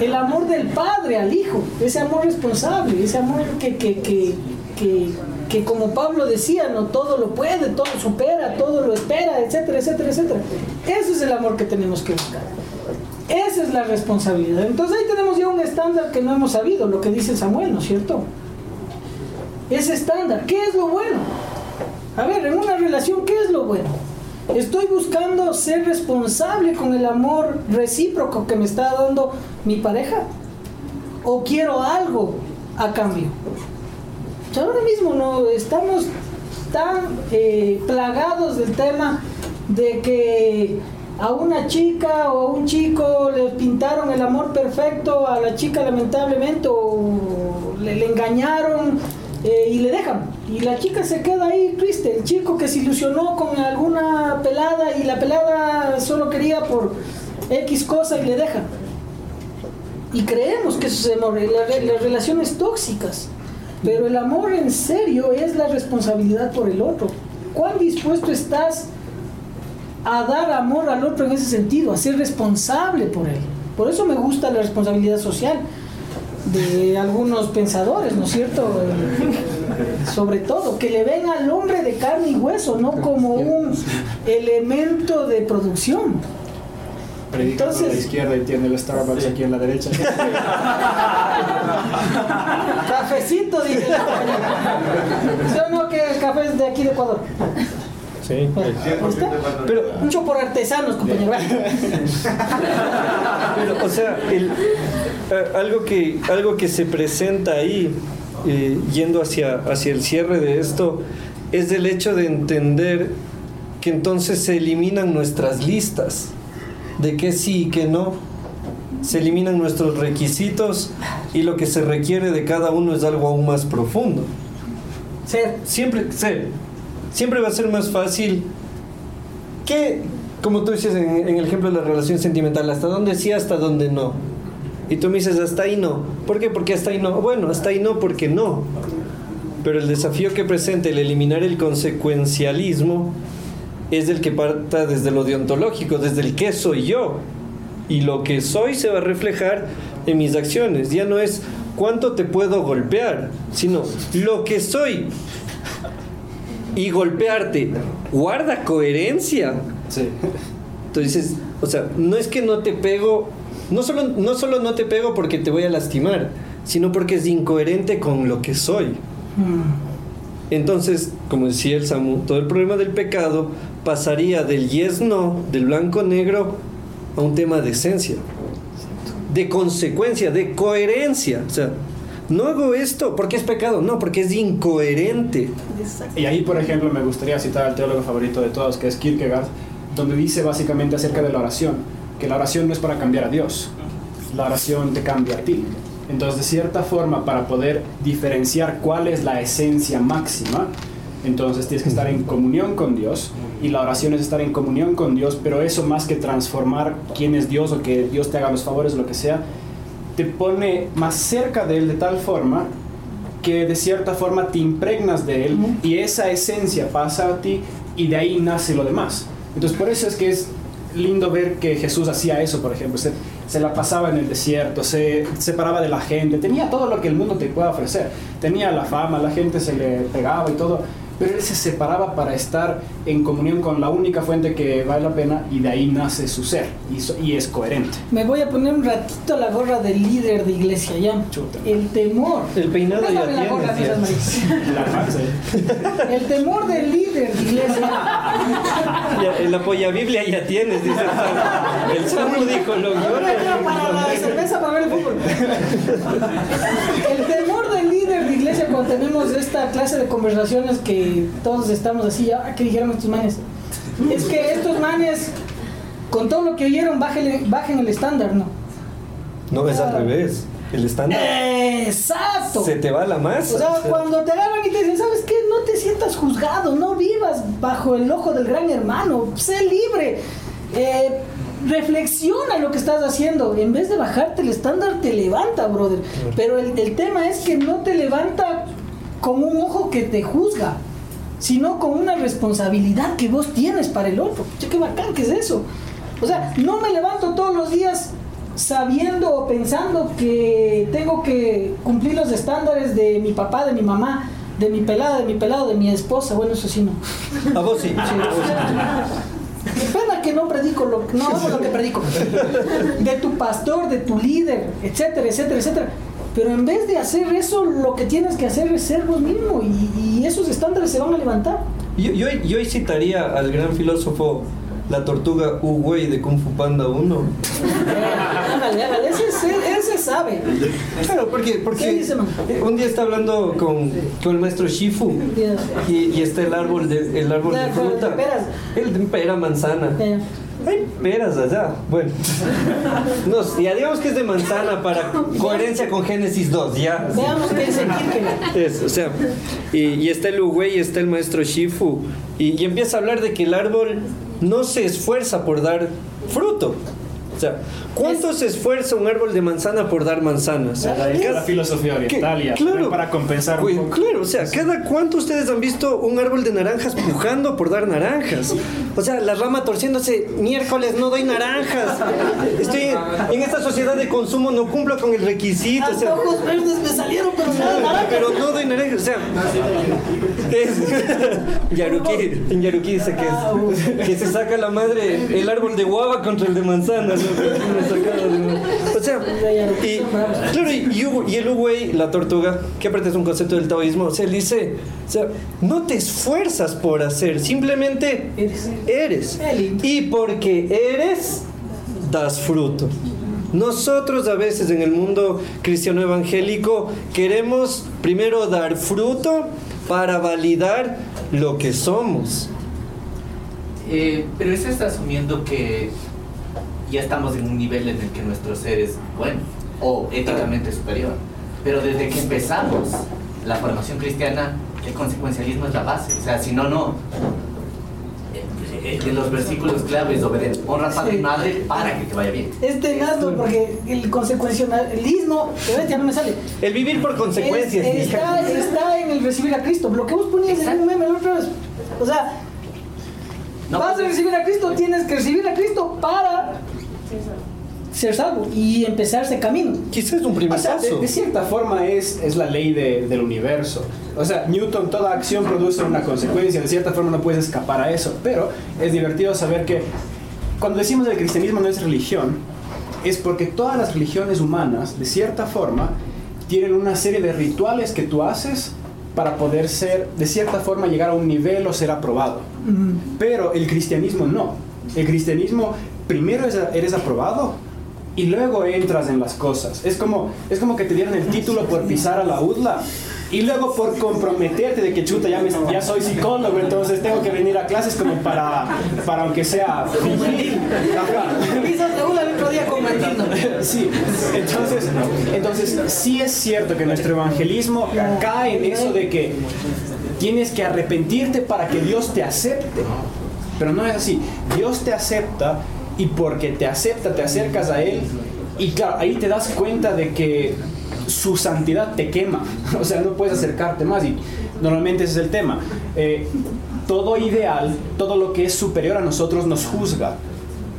[SPEAKER 2] El amor del padre al hijo, ese amor responsable, ese amor que, que, que, que, como Pablo decía, no todo lo puede, todo supera, todo lo espera, etcétera, etcétera, etcétera. Ese es el amor que tenemos que buscar. Esa es la responsabilidad. Entonces ahí tenemos ya un estándar que no hemos sabido, lo que dice Samuel, ¿no es cierto? Ese estándar, ¿qué es lo bueno? A ver, en una relación, ¿qué es lo bueno? Estoy buscando ser responsable con el amor recíproco que me está dando mi pareja. O quiero algo a cambio. Ahora mismo no estamos tan eh, plagados del tema de que a una chica o a un chico le pintaron el amor perfecto, a la chica lamentablemente o le engañaron eh, y le dejan. Y la chica se queda ahí triste. El chico que se ilusionó con alguna pelada y la pelada solo quería por X cosa y le dejan. Y creemos que eso es amor, la- las relaciones tóxicas. Pero el amor en serio es la responsabilidad por el otro. ¿Cuán dispuesto estás a dar amor al otro en ese sentido, a ser responsable por él? Por eso me gusta la responsabilidad social de algunos pensadores, ¿no es cierto? Eh, Sobre todo, que le ven al hombre de carne y hueso, no como un elemento de producción.
[SPEAKER 3] Predica por la
[SPEAKER 2] Entonces-
[SPEAKER 3] izquierda y tiene el Starbucks aquí en la derecha. [laughs]
[SPEAKER 2] Cafecito, dice. ¿Sí o no que el café es de aquí de Ecuador?
[SPEAKER 1] Sí.
[SPEAKER 2] Está.
[SPEAKER 1] Pero,
[SPEAKER 2] Mucho por artesanos, compañero. [laughs]
[SPEAKER 1] pero, o sea, el- eh, algo, que, algo que se presenta ahí, eh, yendo hacia, hacia el cierre de esto, es el hecho de entender que entonces se eliminan nuestras listas de qué sí y qué no. Se eliminan nuestros requisitos y lo que se requiere de cada uno es algo aún más profundo.
[SPEAKER 2] Ser.
[SPEAKER 1] siempre, ser, siempre va a ser más fácil que, como tú dices en, el ejemplo de la relación sentimental, hasta dónde sí, hasta dónde no. Y tú me dices, hasta ahí no. ¿Por qué? Porque hasta ahí no. Bueno, hasta ahí no, porque no. Pero el desafío que presenta el eliminar el consecuencialismo es del que parta desde lo deontológico, desde el qué soy yo. Y lo que soy se va a reflejar en mis acciones. Ya no es cuánto te puedo golpear, sino lo que soy. Y golpearte, guarda coherencia.
[SPEAKER 3] Sí.
[SPEAKER 1] Entonces, o sea, no es que no te pego, no solo, no solo no te pego porque te voy a lastimar, sino porque es incoherente con lo que soy. Entonces, como decía el Samu, todo el problema del pecado pasaría del yes no, del blanco negro, a un tema de esencia, de consecuencia, de coherencia. O sea, no hago esto porque es pecado, no, porque es incoherente.
[SPEAKER 3] Y ahí, por ejemplo, me gustaría citar al teólogo favorito de todos, que es Kierkegaard, donde dice básicamente acerca de la oración, que la oración no es para cambiar a Dios, la oración te cambia a ti. Entonces, de cierta forma, para poder diferenciar cuál es la esencia máxima, entonces tienes que estar en comunión con Dios y la oración es estar en comunión con Dios, pero eso más que transformar quién es Dios o que Dios te haga los favores, lo que sea, te pone más cerca de Él de tal forma que de cierta forma te impregnas de Él y esa esencia pasa a ti y de ahí nace lo demás. Entonces por eso es que es lindo ver que Jesús hacía eso, por ejemplo, se, se la pasaba en el desierto, se separaba de la gente, tenía todo lo que el mundo te pueda ofrecer, tenía la fama, la gente se le pegaba y todo, pero él se separaba para estar en comunión con la única fuente que vale la pena y de ahí nace su ser y, so- y es coherente.
[SPEAKER 2] Me voy a poner un ratito la gorra del líder de iglesia, ya.
[SPEAKER 3] Chuta.
[SPEAKER 2] El temor.
[SPEAKER 1] El peinado ya
[SPEAKER 2] Déjame la gorra,
[SPEAKER 1] tienes, ya.
[SPEAKER 2] no
[SPEAKER 3] panza, ¿eh?
[SPEAKER 2] El temor del líder de iglesia.
[SPEAKER 1] Ya, el apoya Biblia ya tienes, dice el. El Sam lo dijo, lo
[SPEAKER 2] me quedo para la cerveza para ver el fútbol. El temor del líder de iglesia cuando tenemos esta clase de conversaciones que todos estamos así, ah, ¿qué dijeron estos manes? Es que estos manes, con todo lo que oyeron, bajen, bajen el estándar, ¿no?
[SPEAKER 1] No, es al revés. El estándar
[SPEAKER 2] Exacto.
[SPEAKER 1] se te va la masa.
[SPEAKER 2] O sea,
[SPEAKER 1] o sea.
[SPEAKER 2] cuando te agarran y te dicen, ¿sabes qué? No te sientas juzgado, no vivas bajo el ojo del gran hermano, sé libre, eh, reflexiona lo que estás haciendo. En vez de bajarte el estándar, te levanta, brother. Pero el, el tema es que no te levanta con un ojo que te juzga, sino con una responsabilidad que vos tienes para el otro. Pucha, qué bacán que es eso. O sea, no me levanto todos los días sabiendo o pensando que tengo que cumplir los estándares de mi papá, de mi mamá, de mi pelada, de mi pelado, de mi esposa. Bueno, eso sí no.
[SPEAKER 1] A vos sí.
[SPEAKER 2] Qué pena que no predico lo no hago lo que predico. De tu pastor, de tu líder, etcétera, etcétera, etcétera. Pero en vez de hacer eso, lo que tienes que hacer es ser vos mismo y, y esos estándares se van a levantar.
[SPEAKER 1] Yo, yo, yo citaría al gran filósofo La Tortuga Uwei de Kung Fu Panda 1.
[SPEAKER 2] Hágale, [laughs] hágale, ese, ese sabe.
[SPEAKER 1] Claro, porque,
[SPEAKER 2] ¿Qué
[SPEAKER 1] porque
[SPEAKER 2] man?
[SPEAKER 1] un día está hablando con, con el maestro Shifu y, y está el árbol de, el árbol de fruta. El de pera manzana. Hay peras allá. Bueno. No, ya digamos que es de manzana para [laughs] coherencia con Génesis 2, ya.
[SPEAKER 2] Veamos qué dice Kierkegaard.
[SPEAKER 1] O sea, y, y está el Uwei, está el maestro Shifu, y, y empieza a hablar de que el árbol no se esfuerza por dar fruto. O sea, ¿cuánto se esfuerza un árbol de manzana por dar manzanas?
[SPEAKER 3] La, la
[SPEAKER 1] Cada-
[SPEAKER 3] filosofía oriental ya,
[SPEAKER 1] claro.
[SPEAKER 3] para compensar un
[SPEAKER 1] Güey,
[SPEAKER 3] poco.
[SPEAKER 1] Claro, o sea, cada cuánto ustedes han visto un árbol de naranjas pujando por dar naranjas. O sea, la rama torciéndose, miércoles no doy naranjas. Estoy en esta sociedad de consumo, no cumplo con el requisito. O sea,
[SPEAKER 2] Ojos verdes me salieron, pero naranja.
[SPEAKER 1] pero no doy naranjas. O sea, es, Yaruki, en Yaruki dice que, es- que se saca la madre el árbol de guava contra el de manzana. O sea, y, claro, y, el Uwei, la tortuga, que aparte es un concepto del taoísmo, o él dice, o sea, no te esfuerzas por hacer, simplemente
[SPEAKER 2] Eres.
[SPEAKER 1] Y porque eres, das fruto. Nosotros a veces en el mundo cristiano evangélico queremos primero dar fruto para validar lo que somos.
[SPEAKER 4] Eh, pero eso está asumiendo que ya estamos en un nivel en el que nuestro ser es bueno o éticamente superior. Pero desde que empezamos la formación cristiana, el consecuencialismo es la base. O sea, si no, no. Eh, eh, En los versículos claves obedece. Honra a padre y madre para que te vaya bien.
[SPEAKER 2] Es tenazno porque el consecuencialismo, ya no me sale.
[SPEAKER 1] El vivir por consecuencias.
[SPEAKER 2] Es- está, está en el recibir a Cristo. Lo que vos ponías en un meme la otra vez. O sea,
[SPEAKER 4] No
[SPEAKER 2] vas a
[SPEAKER 4] puedes-
[SPEAKER 2] recibir a Cristo, tienes que recibir a Cristo para ser salvo y empezar ese camino.
[SPEAKER 1] Quizás es un primer
[SPEAKER 3] O sea, de,
[SPEAKER 1] paso.
[SPEAKER 3] de cierta forma es, es la ley de- del universo. O sea, Newton, toda acción produce una consecuencia. De cierta forma no puedes escapar a eso. Pero es divertido saber que cuando decimos que el cristianismo no es religión, es porque todas las religiones humanas, de cierta forma, tienen una serie de rituales que tú haces para poder ser, de cierta forma, llegar a un nivel o ser aprobado. Pero el cristianismo no. El cristianismo primero es- eres aprobado y luego entras en las cosas. Es como, es como que te dieran el título por pisar a la UDLA y luego por comprometerte de que chuta, ya, me- ya soy psicólogo, entonces tengo que venir a clases como para, para aunque sea fingir.
[SPEAKER 2] De [laughs] una el otro día con Martino.
[SPEAKER 3] Sí, entonces, entonces sí es cierto que nuestro evangelismo cae en eso de que tienes que arrepentirte para que Dios te acepte. Pero no es así. Dios te acepta y porque te acepta te acercas a Él y claro, ahí te das cuenta de que su santidad te quema. [laughs] O sea, no puedes acercarte más y normalmente ese es el tema. Eh, todo ideal, todo lo que es superior a nosotros nos juzga.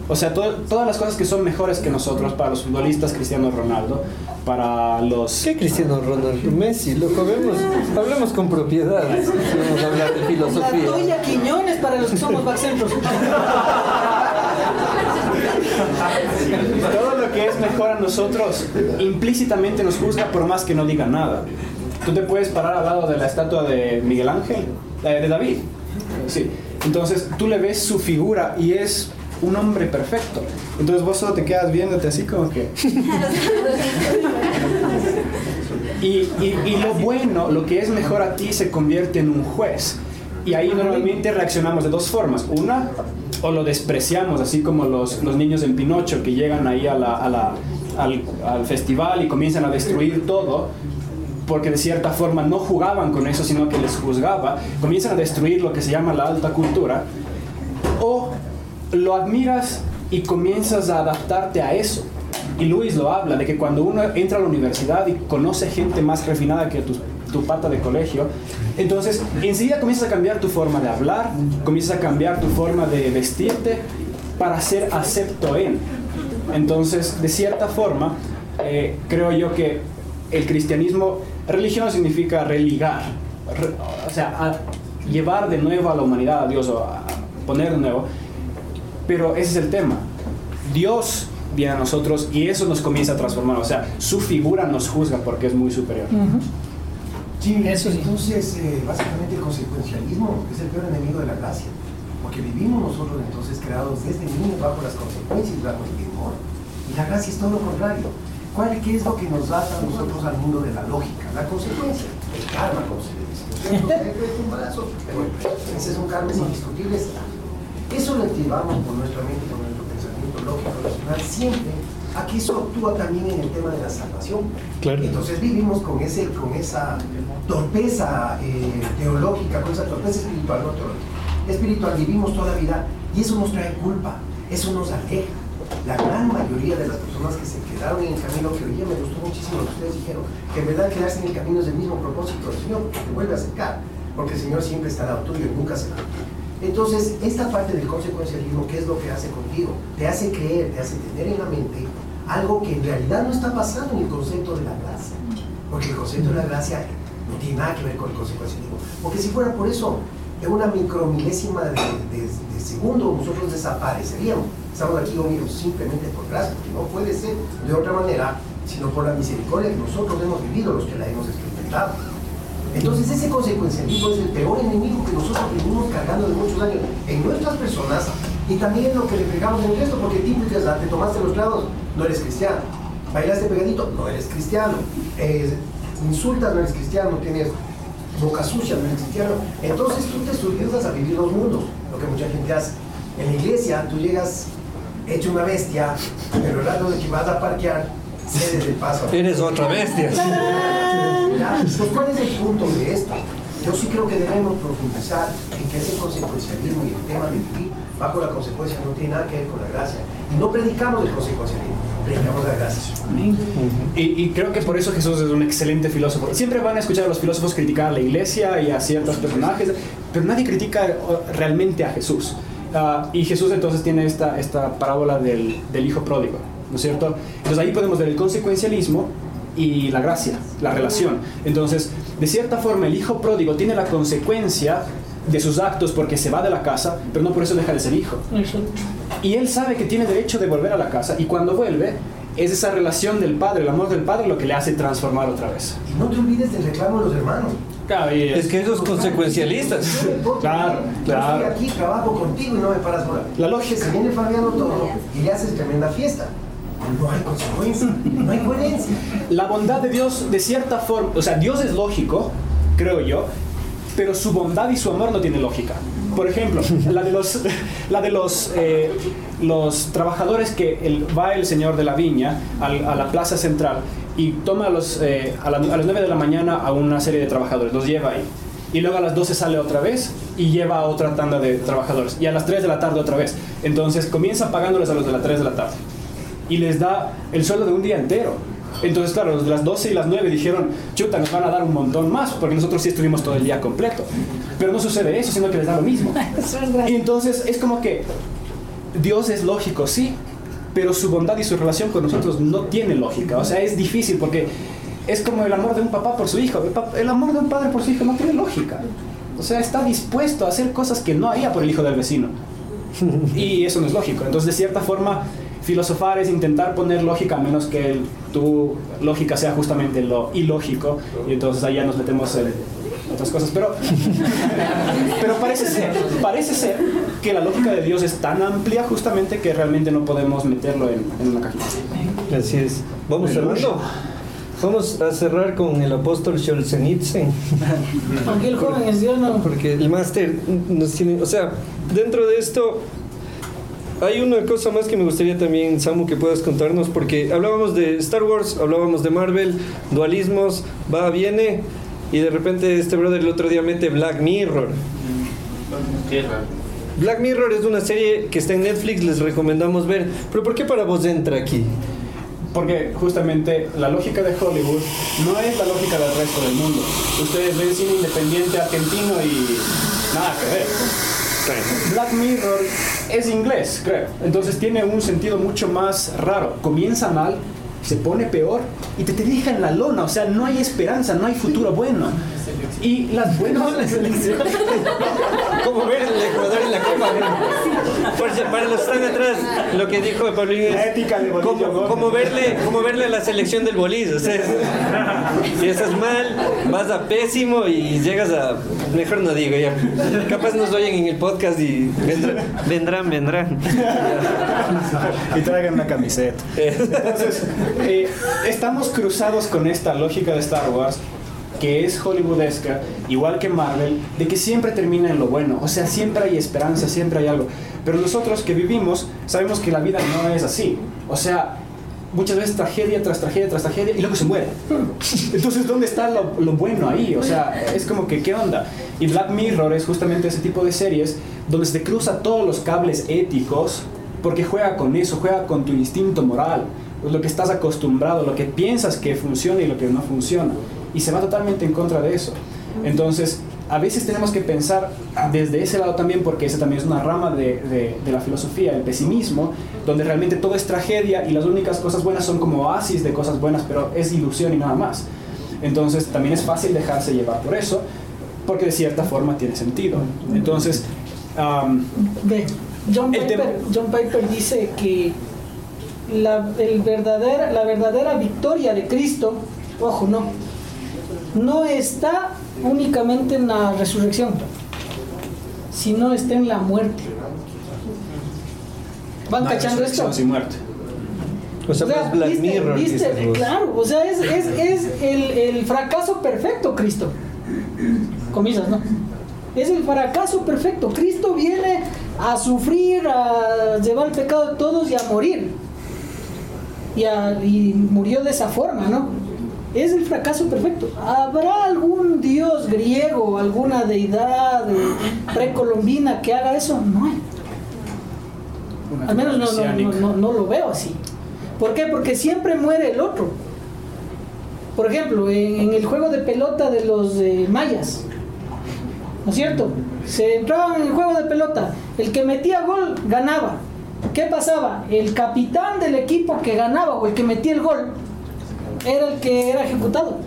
[SPEAKER 3] O sea, to- todas las cosas que son mejores que nosotros para los futbolistas, Cristiano Ronaldo, para los...
[SPEAKER 1] ¿Qué Cristiano Ronaldo? Messi, loco, vemos, hablemos con propiedad. Vamos a hablar de
[SPEAKER 2] La
[SPEAKER 1] filosofía.
[SPEAKER 2] tuya Quiñones para los que somos backcentros. [laughs]
[SPEAKER 3] Todo lo que es mejor a nosotros implícitamente nos juzga por más que no diga nada. Tú te puedes parar al lado de la estatua de Miguel Ángel, eh, de David. Sí. Entonces tú le ves su figura y es un hombre perfecto. Entonces vos solo te quedas viéndote así como que... [laughs] Y, y- y lo bueno, lo que es mejor a ti, se convierte en un juez. Y ahí normalmente reaccionamos de dos formas. Una, o lo despreciamos, así como los, los niños en Pinocho que llegan ahí al, al festival y comienzan a destruir todo, porque de cierta forma no jugaban con eso, sino que les juzgaba. Comienzan a destruir lo que se llama la alta cultura. O lo admiras y comienzas a adaptarte a eso. Y Luis lo habla, de que cuando uno entra a la universidad y conoce gente más refinada que tu, tu pata de colegio, entonces enseguida comienzas a cambiar tu forma de hablar, comienzas a cambiar tu forma de vestirte para ser acepto en. Entonces, de cierta forma, eh, creo yo que el cristianismo, religión significa religar, re- o sea, a llevar de nuevo a la humanidad a Dios o a poner de nuevo. Pero ese es el tema. Dios viene a nosotros y eso nos comienza a transformar. O sea, su figura nos juzga porque es muy superior.
[SPEAKER 5] Sí,
[SPEAKER 2] Eso sí.
[SPEAKER 5] entonces eh, básicamente el consecuencialismo es el peor enemigo de la gracia, porque vivimos nosotros entonces creados desde niños bajo las consecuencias, bajo el temor, y la gracia es todo lo contrario. ¿Cuál, ¿Qué es lo que nos ata a nosotros al mundo de la lógica? La consecuencia, el karma, como se le dice. ese es un karma indiscutible. Eso lo activamos por nuestra mente, por nuestro pensamiento lógico, racional, siempre a que eso actúa también en el tema de la salvación.
[SPEAKER 1] Claro.
[SPEAKER 5] Entonces vivimos con, ese, con esa torpeza eh, teológica, con esa torpeza espiritual, no teológica, espiritual, vivimos toda la vida y eso nos trae culpa, eso nos aleja. La gran mayoría de las personas que se quedaron en el camino que hoy día me gustó muchísimo lo que ustedes dijeron, que en verdad quedarse en el camino es el mismo propósito del Señor, que te vuelve a acercar, porque el Señor siempre está al lado tuyo y nunca se va. Entonces, esta parte del consecuencialismo, ¿qué es lo que hace contigo? Te hace creer, te hace tener en la mente algo que en realidad no está pasando en el concepto de la gracia. Porque el concepto de la gracia no tiene nada que ver con el consecuencialismo. Porque si fuera por eso, en una micromilésima de, de- de segundo nosotros desapareceríamos. Estamos aquí unidos simplemente por gracia, porque no puede ser de otra manera, sino por la misericordia que nosotros hemos vivido, los que la hemos experimentado. Entonces ese consecuencialismo es el peor enemigo que nosotros venimos cargando de muchos años en nuestras personas y también en lo que le pegamos en el resto, porque típicas, te tomaste los clavos, no eres cristiano. Bailaste pegadito, no eres cristiano. Eh, insultas, no eres cristiano. Tienes boca sucia, no eres cristiano. Entonces tú te subyugas a vivir los mundos, lo que mucha gente hace. En la iglesia tú llegas hecho una bestia, pero el rato de que vas a parquear, cedes el paso.
[SPEAKER 1] Eres otra bestia. [laughs]
[SPEAKER 5] Pues, ¿Cuál es el punto de esto? Yo sí creo que debemos profundizar en que ese consecuencialismo y el tema de vivir bajo la consecuencia no tiene nada que ver con la gracia. Y no predicamos el consecuencialismo, predicamos la gracia.
[SPEAKER 3] Y, y creo que por eso Jesús es un excelente filósofo. Siempre van a escuchar a los filósofos criticar a la iglesia y a ciertos personajes, pero nadie critica realmente a Jesús. Ah, y Jesús entonces tiene esta, esta parábola del, del hijo pródigo, ¿no es cierto? Entonces ahí podemos ver el consecuencialismo y la gracia, la relación. Entonces, de cierta forma, el hijo pródigo tiene la consecuencia de sus actos porque se va de la casa, pero no por eso deja de ser hijo. Y él sabe que tiene derecho de volver a la casa y cuando vuelve es esa relación del padre, el amor del padre lo que le hace transformar otra vez.
[SPEAKER 5] Y no te olvides del reclamo de los hermanos.
[SPEAKER 3] Claro, y
[SPEAKER 1] Es que esos consecuencialistas.
[SPEAKER 3] Claro, claro.
[SPEAKER 5] Yo estoy aquí, trabajo contigo y no me paras bola.
[SPEAKER 3] La lógica.
[SPEAKER 5] Se viene Fabiano todo y le haces tremenda fiesta. No hay consecuencia, no hay coherencia.
[SPEAKER 3] la bondad de Dios de cierta forma, o sea, Dios es lógico, creo yo, pero su bondad y su amor no tiene lógica. Por ejemplo, la de los, la de los, eh, los trabajadores que va el señor de la viña a la plaza central y toma a, los, eh, a, la- a las 9 de la mañana a una serie de trabajadores, los lleva ahí. Y luego a las 12 sale otra vez y lleva a otra tanda de trabajadores. Y a las 3 de la tarde otra vez. Entonces comienza pagándoles a los de las 3 de la tarde. Y les da el sueldo de un día entero. Entonces, claro, los de las 12 y las 9 dijeron, chuta, nos van a dar un montón más, porque nosotros sí estuvimos todo el día completo. Pero no sucede eso, sino que les da lo mismo. [laughs] Y entonces es como que Dios es lógico, sí, pero su bondad y su relación con nosotros no tiene lógica. O sea, es difícil porque es como el amor de un papá por su hijo. El amor de un padre por su hijo no tiene lógica. O sea, está dispuesto a hacer cosas que no haría por el hijo del vecino. Y eso no es lógico. Entonces, de cierta forma, filosofar es intentar poner lógica a menos que el- tu lógica sea justamente lo ilógico. Y entonces allá nos metemos en otras cosas. Pero, [laughs] pero parece ser, parece ser que la lógica de Dios es tan amplia justamente que realmente no podemos meterlo en, en una cajita.
[SPEAKER 1] Así es. Vamos cerrando. Vamos a cerrar con el apóstol Solzhenitsyn.
[SPEAKER 2] Aunque el joven es Dios, no.
[SPEAKER 1] Porque el máster nos tiene, o sea, dentro de esto hay una cosa más que me gustaría también, Samu, que puedas contarnos, porque hablábamos de Star Wars, hablábamos de Marvel, dualismos, va, viene, y de repente este brother el otro día mete Black Mirror. Black Mirror es una serie que está en Netflix, les recomendamos ver, pero ¿por qué para vos entra aquí?
[SPEAKER 3] Porque justamente la lógica de Hollywood no es la lógica del resto del mundo. Ustedes ven cine independiente argentino y nada que ver. Black Mirror es inglés, creo. Entonces tiene un sentido mucho más raro. Comienza mal, se pone peor y te, te deja en la lona. O sea, no hay esperanza, no hay futuro bueno. Y las buenas... [laughs]
[SPEAKER 1] Como ver el Ecuador en la Copa. Por si- para los que están atrás, lo que dijo Pablín
[SPEAKER 3] La
[SPEAKER 1] es
[SPEAKER 3] ética de Bolillo
[SPEAKER 1] como, como verle, como verle a la selección del Bolívar. O sea, es- si estás mal, vas a pésimo y llegas a. Mejor no digo ya. Capaz nos oyen en el podcast y vendrán, vendrán. vendrán.
[SPEAKER 3] y traigan una camiseta. [laughs] Entonces, eh, estamos cruzados con esta lógica de Star Wars que es hollywoodesca, igual que Marvel, de que siempre termina en lo bueno, o sea, siempre hay esperanza, siempre hay algo. Pero nosotros que vivimos sabemos que la vida no es así. O sea, muchas veces tragedia tras tragedia tras tragedia y luego se muere. [laughs] Entonces, ¿dónde está lo, bueno ahí? O sea, es como que, ¿qué onda? Y Black Mirror es justamente ese tipo de series donde se te cruza todos los cables éticos porque juega con eso, juega con tu instinto moral, lo que estás acostumbrado, lo que piensas que funciona y lo que no funciona. Y se va totalmente en contra de eso. Entonces, a veces tenemos que pensar desde ese lado también, porque esa también es una rama de, de- de la filosofía, el pesimismo, donde realmente todo es tragedia y las únicas cosas buenas son como oasis de cosas buenas, pero es ilusión y nada más. Entonces, también es fácil dejarse llevar por eso, porque de cierta forma tiene sentido. Entonces,
[SPEAKER 2] Ve, John Piper, John Piper dice que la, el verdadera, la verdadera victoria de Cristo, ojo, no, no está únicamente en la resurrección, sino está en la muerte. ¿Van
[SPEAKER 3] no
[SPEAKER 2] cachando esto?
[SPEAKER 3] resurrección sin muerte.
[SPEAKER 1] O sea,
[SPEAKER 2] O sea,
[SPEAKER 1] pues Black
[SPEAKER 2] ¿viste? Claro, o sea, es, es, es el, el fracaso perfecto, Cristo. Comillas, ¿no? Es el fracaso perfecto. Cristo viene a sufrir, a llevar el pecado de todos y a morir. Y, a- y murió de esa forma, ¿no? Es el fracaso perfecto. ¿Habrá algún dios griego, alguna deidad precolombina que haga eso? No hay. Al menos no, no, no, no, no lo veo así. ¿Por qué? Porque siempre muere el otro. Por ejemplo, en, en el juego de pelota de los eh, mayas, ¿no es cierto? Se entraban en el juego de pelota, el que metía gol ganaba. ¿Qué pasaba? El capitán del equipo que ganaba o el que metía el gol era el que era ejecutado.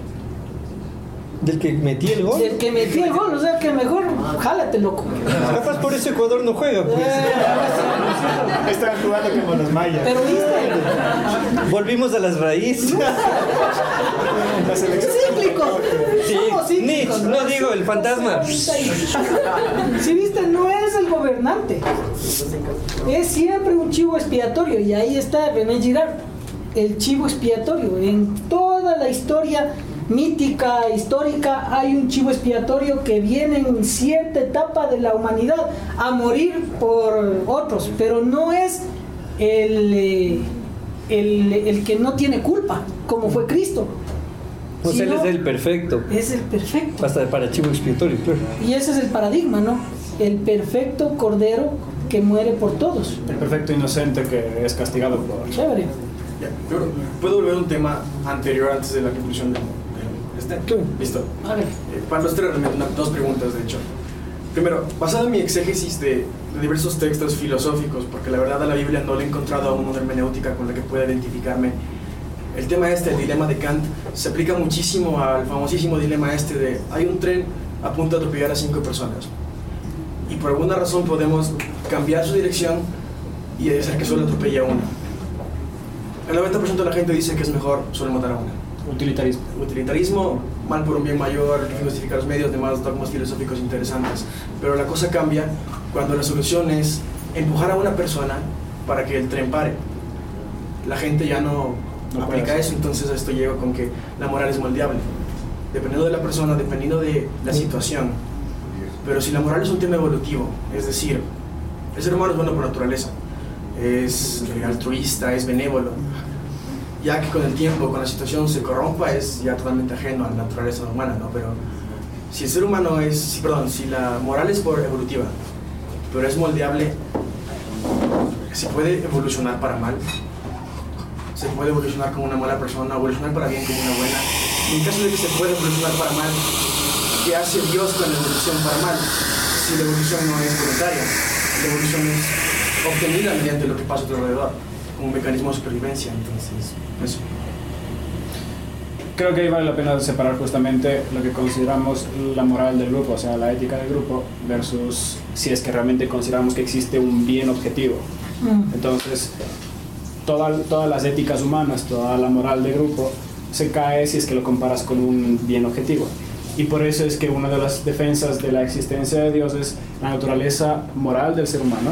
[SPEAKER 1] Del que metí el gol.
[SPEAKER 2] El que metía el gol, o sea que mejor jálate, loco.
[SPEAKER 1] Capaz por eso Ecuador no juega. Pues.
[SPEAKER 2] Eh,
[SPEAKER 3] Están jugando como los mayas.
[SPEAKER 2] pero viste,
[SPEAKER 1] Volvimos a las raíces.
[SPEAKER 3] La selección
[SPEAKER 2] cíclicos.
[SPEAKER 1] Sí,
[SPEAKER 2] Somos cíclicos,
[SPEAKER 1] Nietzsche, no digo, el fantasma.
[SPEAKER 2] Si viste, no es el gobernante. Es siempre un chivo expiatorio. Y ahí está René Girard, el chivo expiatorio. En toda la historia mítica, histórica, hay un chivo expiatorio que viene en cierta etapa de la humanidad a morir por otros. Pero no es el, eh, el, el que no tiene culpa, como fue Cristo.
[SPEAKER 1] O sea, él es el perfecto.
[SPEAKER 2] es el perfecto.
[SPEAKER 1] Hasta para chivo expiatorio, claro.
[SPEAKER 2] Y ese es el paradigma, ¿no? El perfecto cordero que muere por todos.
[SPEAKER 3] El perfecto inocente que es castigado por...
[SPEAKER 2] Chévere.
[SPEAKER 6] Ya, pero ¿Puedo volver a un tema anterior antes de la conclusión de este?
[SPEAKER 1] Claro.
[SPEAKER 6] Listo.
[SPEAKER 2] A ver.
[SPEAKER 6] Eh, para los tres, dos preguntas de hecho. primero, basado en mi exégesis de, de diversos textos filosóficos, porque la verdad a la Biblia no le he encontrado aún una hermenéutica con la que pueda identificarme, el tema este, el dilema de Kant, se aplica muchísimo al famosísimo dilema este de hay un tren a punto de atropellar a cinco personas. Y por alguna razón podemos cambiar su dirección y hacer que solo atropelle a una. El 90% de la gente dice que es mejor solo matar a una.
[SPEAKER 3] Utilitarismo.
[SPEAKER 6] Utilitarismo, mal por un bien mayor, el fin justifica los medios, demás dogmas filosóficos interesantes. Pero la cosa cambia cuando la solución es empujar a una persona para que el tren pare. La gente ya no,
[SPEAKER 3] No
[SPEAKER 6] aplica eso, entonces a esto llego con que la moral es moldeable. Dependiendo de la persona, dependiendo de la situación. Pero si la moral es un tema evolutivo, es decir, el ser humano es bueno por naturaleza, es altruista, es benévolo, ya que con el tiempo, con la situación se corrompa, es ya totalmente ajeno a la naturaleza humana, ¿no? Pero si el ser humano es, perdón, si la moral es por evolutiva, pero es moldeable, se puede evolucionar para mal, se puede evolucionar como una mala persona, evolucionar para bien como una buena. Y en caso de que se pueda evolucionar para mal, ¿qué hace Dios con la evolución para mal? Si la evolución no es voluntaria, la evolución es obtenida mediante lo que pasa a tu alrededor, como un mecanismo de supervivencia. Entonces, eso.
[SPEAKER 3] Creo que ahí vale la pena separar justamente lo que consideramos la moral del grupo, o sea, la ética del grupo, versus si es que realmente consideramos que existe un bien objetivo.
[SPEAKER 2] Mm.
[SPEAKER 3] Entonces, toda- todas las éticas humanas, toda la moral de grupo se cae si es que lo comparas con un bien objetivo. Y por eso es que una de las defensas de la existencia de Dios es la naturaleza moral del ser humano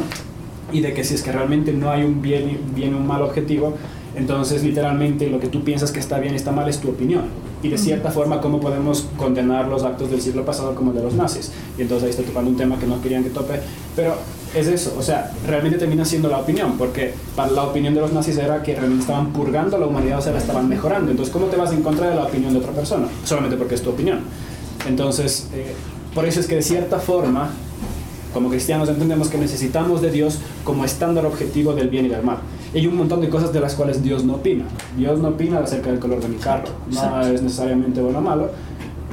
[SPEAKER 3] y de que si es que realmente no hay un bien, y un mal objetivo, entonces literalmente lo que tú piensas que está bien y está mal es tu opinión. Y de cierta forma, ¿cómo podemos condenar los actos del siglo pasado como el de los nazis? Y entonces ahí está tocando un tema que no querían que tope, pero es eso, o sea, realmente termina siendo la opinión, porque para la opinión de los nazis era que realmente estaban purgando a la humanidad, o sea, la estaban mejorando. Entonces, ¿cómo te vas en contra de la opinión de otra persona? Solamente porque es tu opinión. Entonces, eh, por eso es que de cierta forma, como cristianos entendemos que necesitamos de Dios como estándar objetivo del bien y del mal. Y hay un montón de cosas de las cuales Dios no opina. Dios no opina acerca del color de mi carro. No es necesariamente bueno o malo.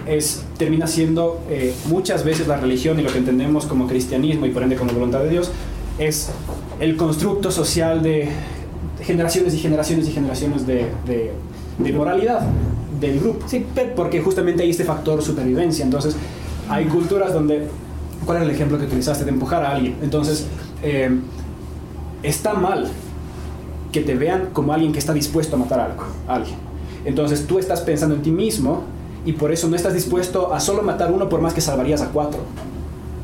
[SPEAKER 3] Es, termina siendo eh, muchas veces la religión y lo que entendemos como cristianismo y por ende como voluntad de Dios es el constructo social de generaciones y generaciones y generaciones de, de- de moralidad del grupo.
[SPEAKER 2] Sí,
[SPEAKER 3] Porque justamente hay este factor supervivencia. Entonces, hay culturas donde. ¿Cuál era el ejemplo que utilizaste de empujar a alguien? Entonces, eh, está mal que te vean como alguien que está dispuesto a matar algo, a alguien. Entonces, tú estás pensando en ti mismo y por eso no estás dispuesto a solo matar uno por más que salvarías a cuatro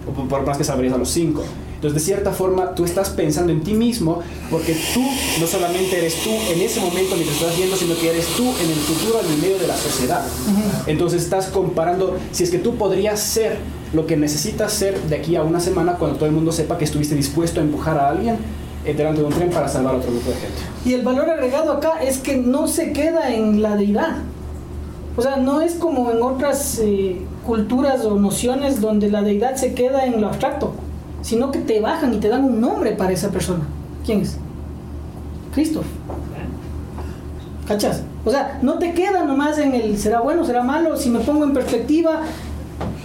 [SPEAKER 3] o por- más que salvarías a los cinco. Entonces, de cierta forma, tú estás pensando en ti mismo porque tú no solamente eres tú en ese momento mientras estás viendo, sino que eres tú en el futuro, en el medio de la sociedad. Entonces, estás comparando si es que tú podrías ser lo que necesitas ser de aquí a una semana cuando todo el mundo sepa que estuviste dispuesto a empujar a alguien eh, delante de un tren para salvar a otro grupo de gente.
[SPEAKER 2] Y el valor agregado acá es que no se queda en la deidad. O sea, no es como en otras eh, culturas o nociones donde la deidad se queda en lo abstracto, sino que te bajan y te dan un nombre para esa persona. ¿Quién es? Cristo. ¿Cachas? O sea, no te queda nomás en el será bueno, será malo. Si me pongo en perspectiva,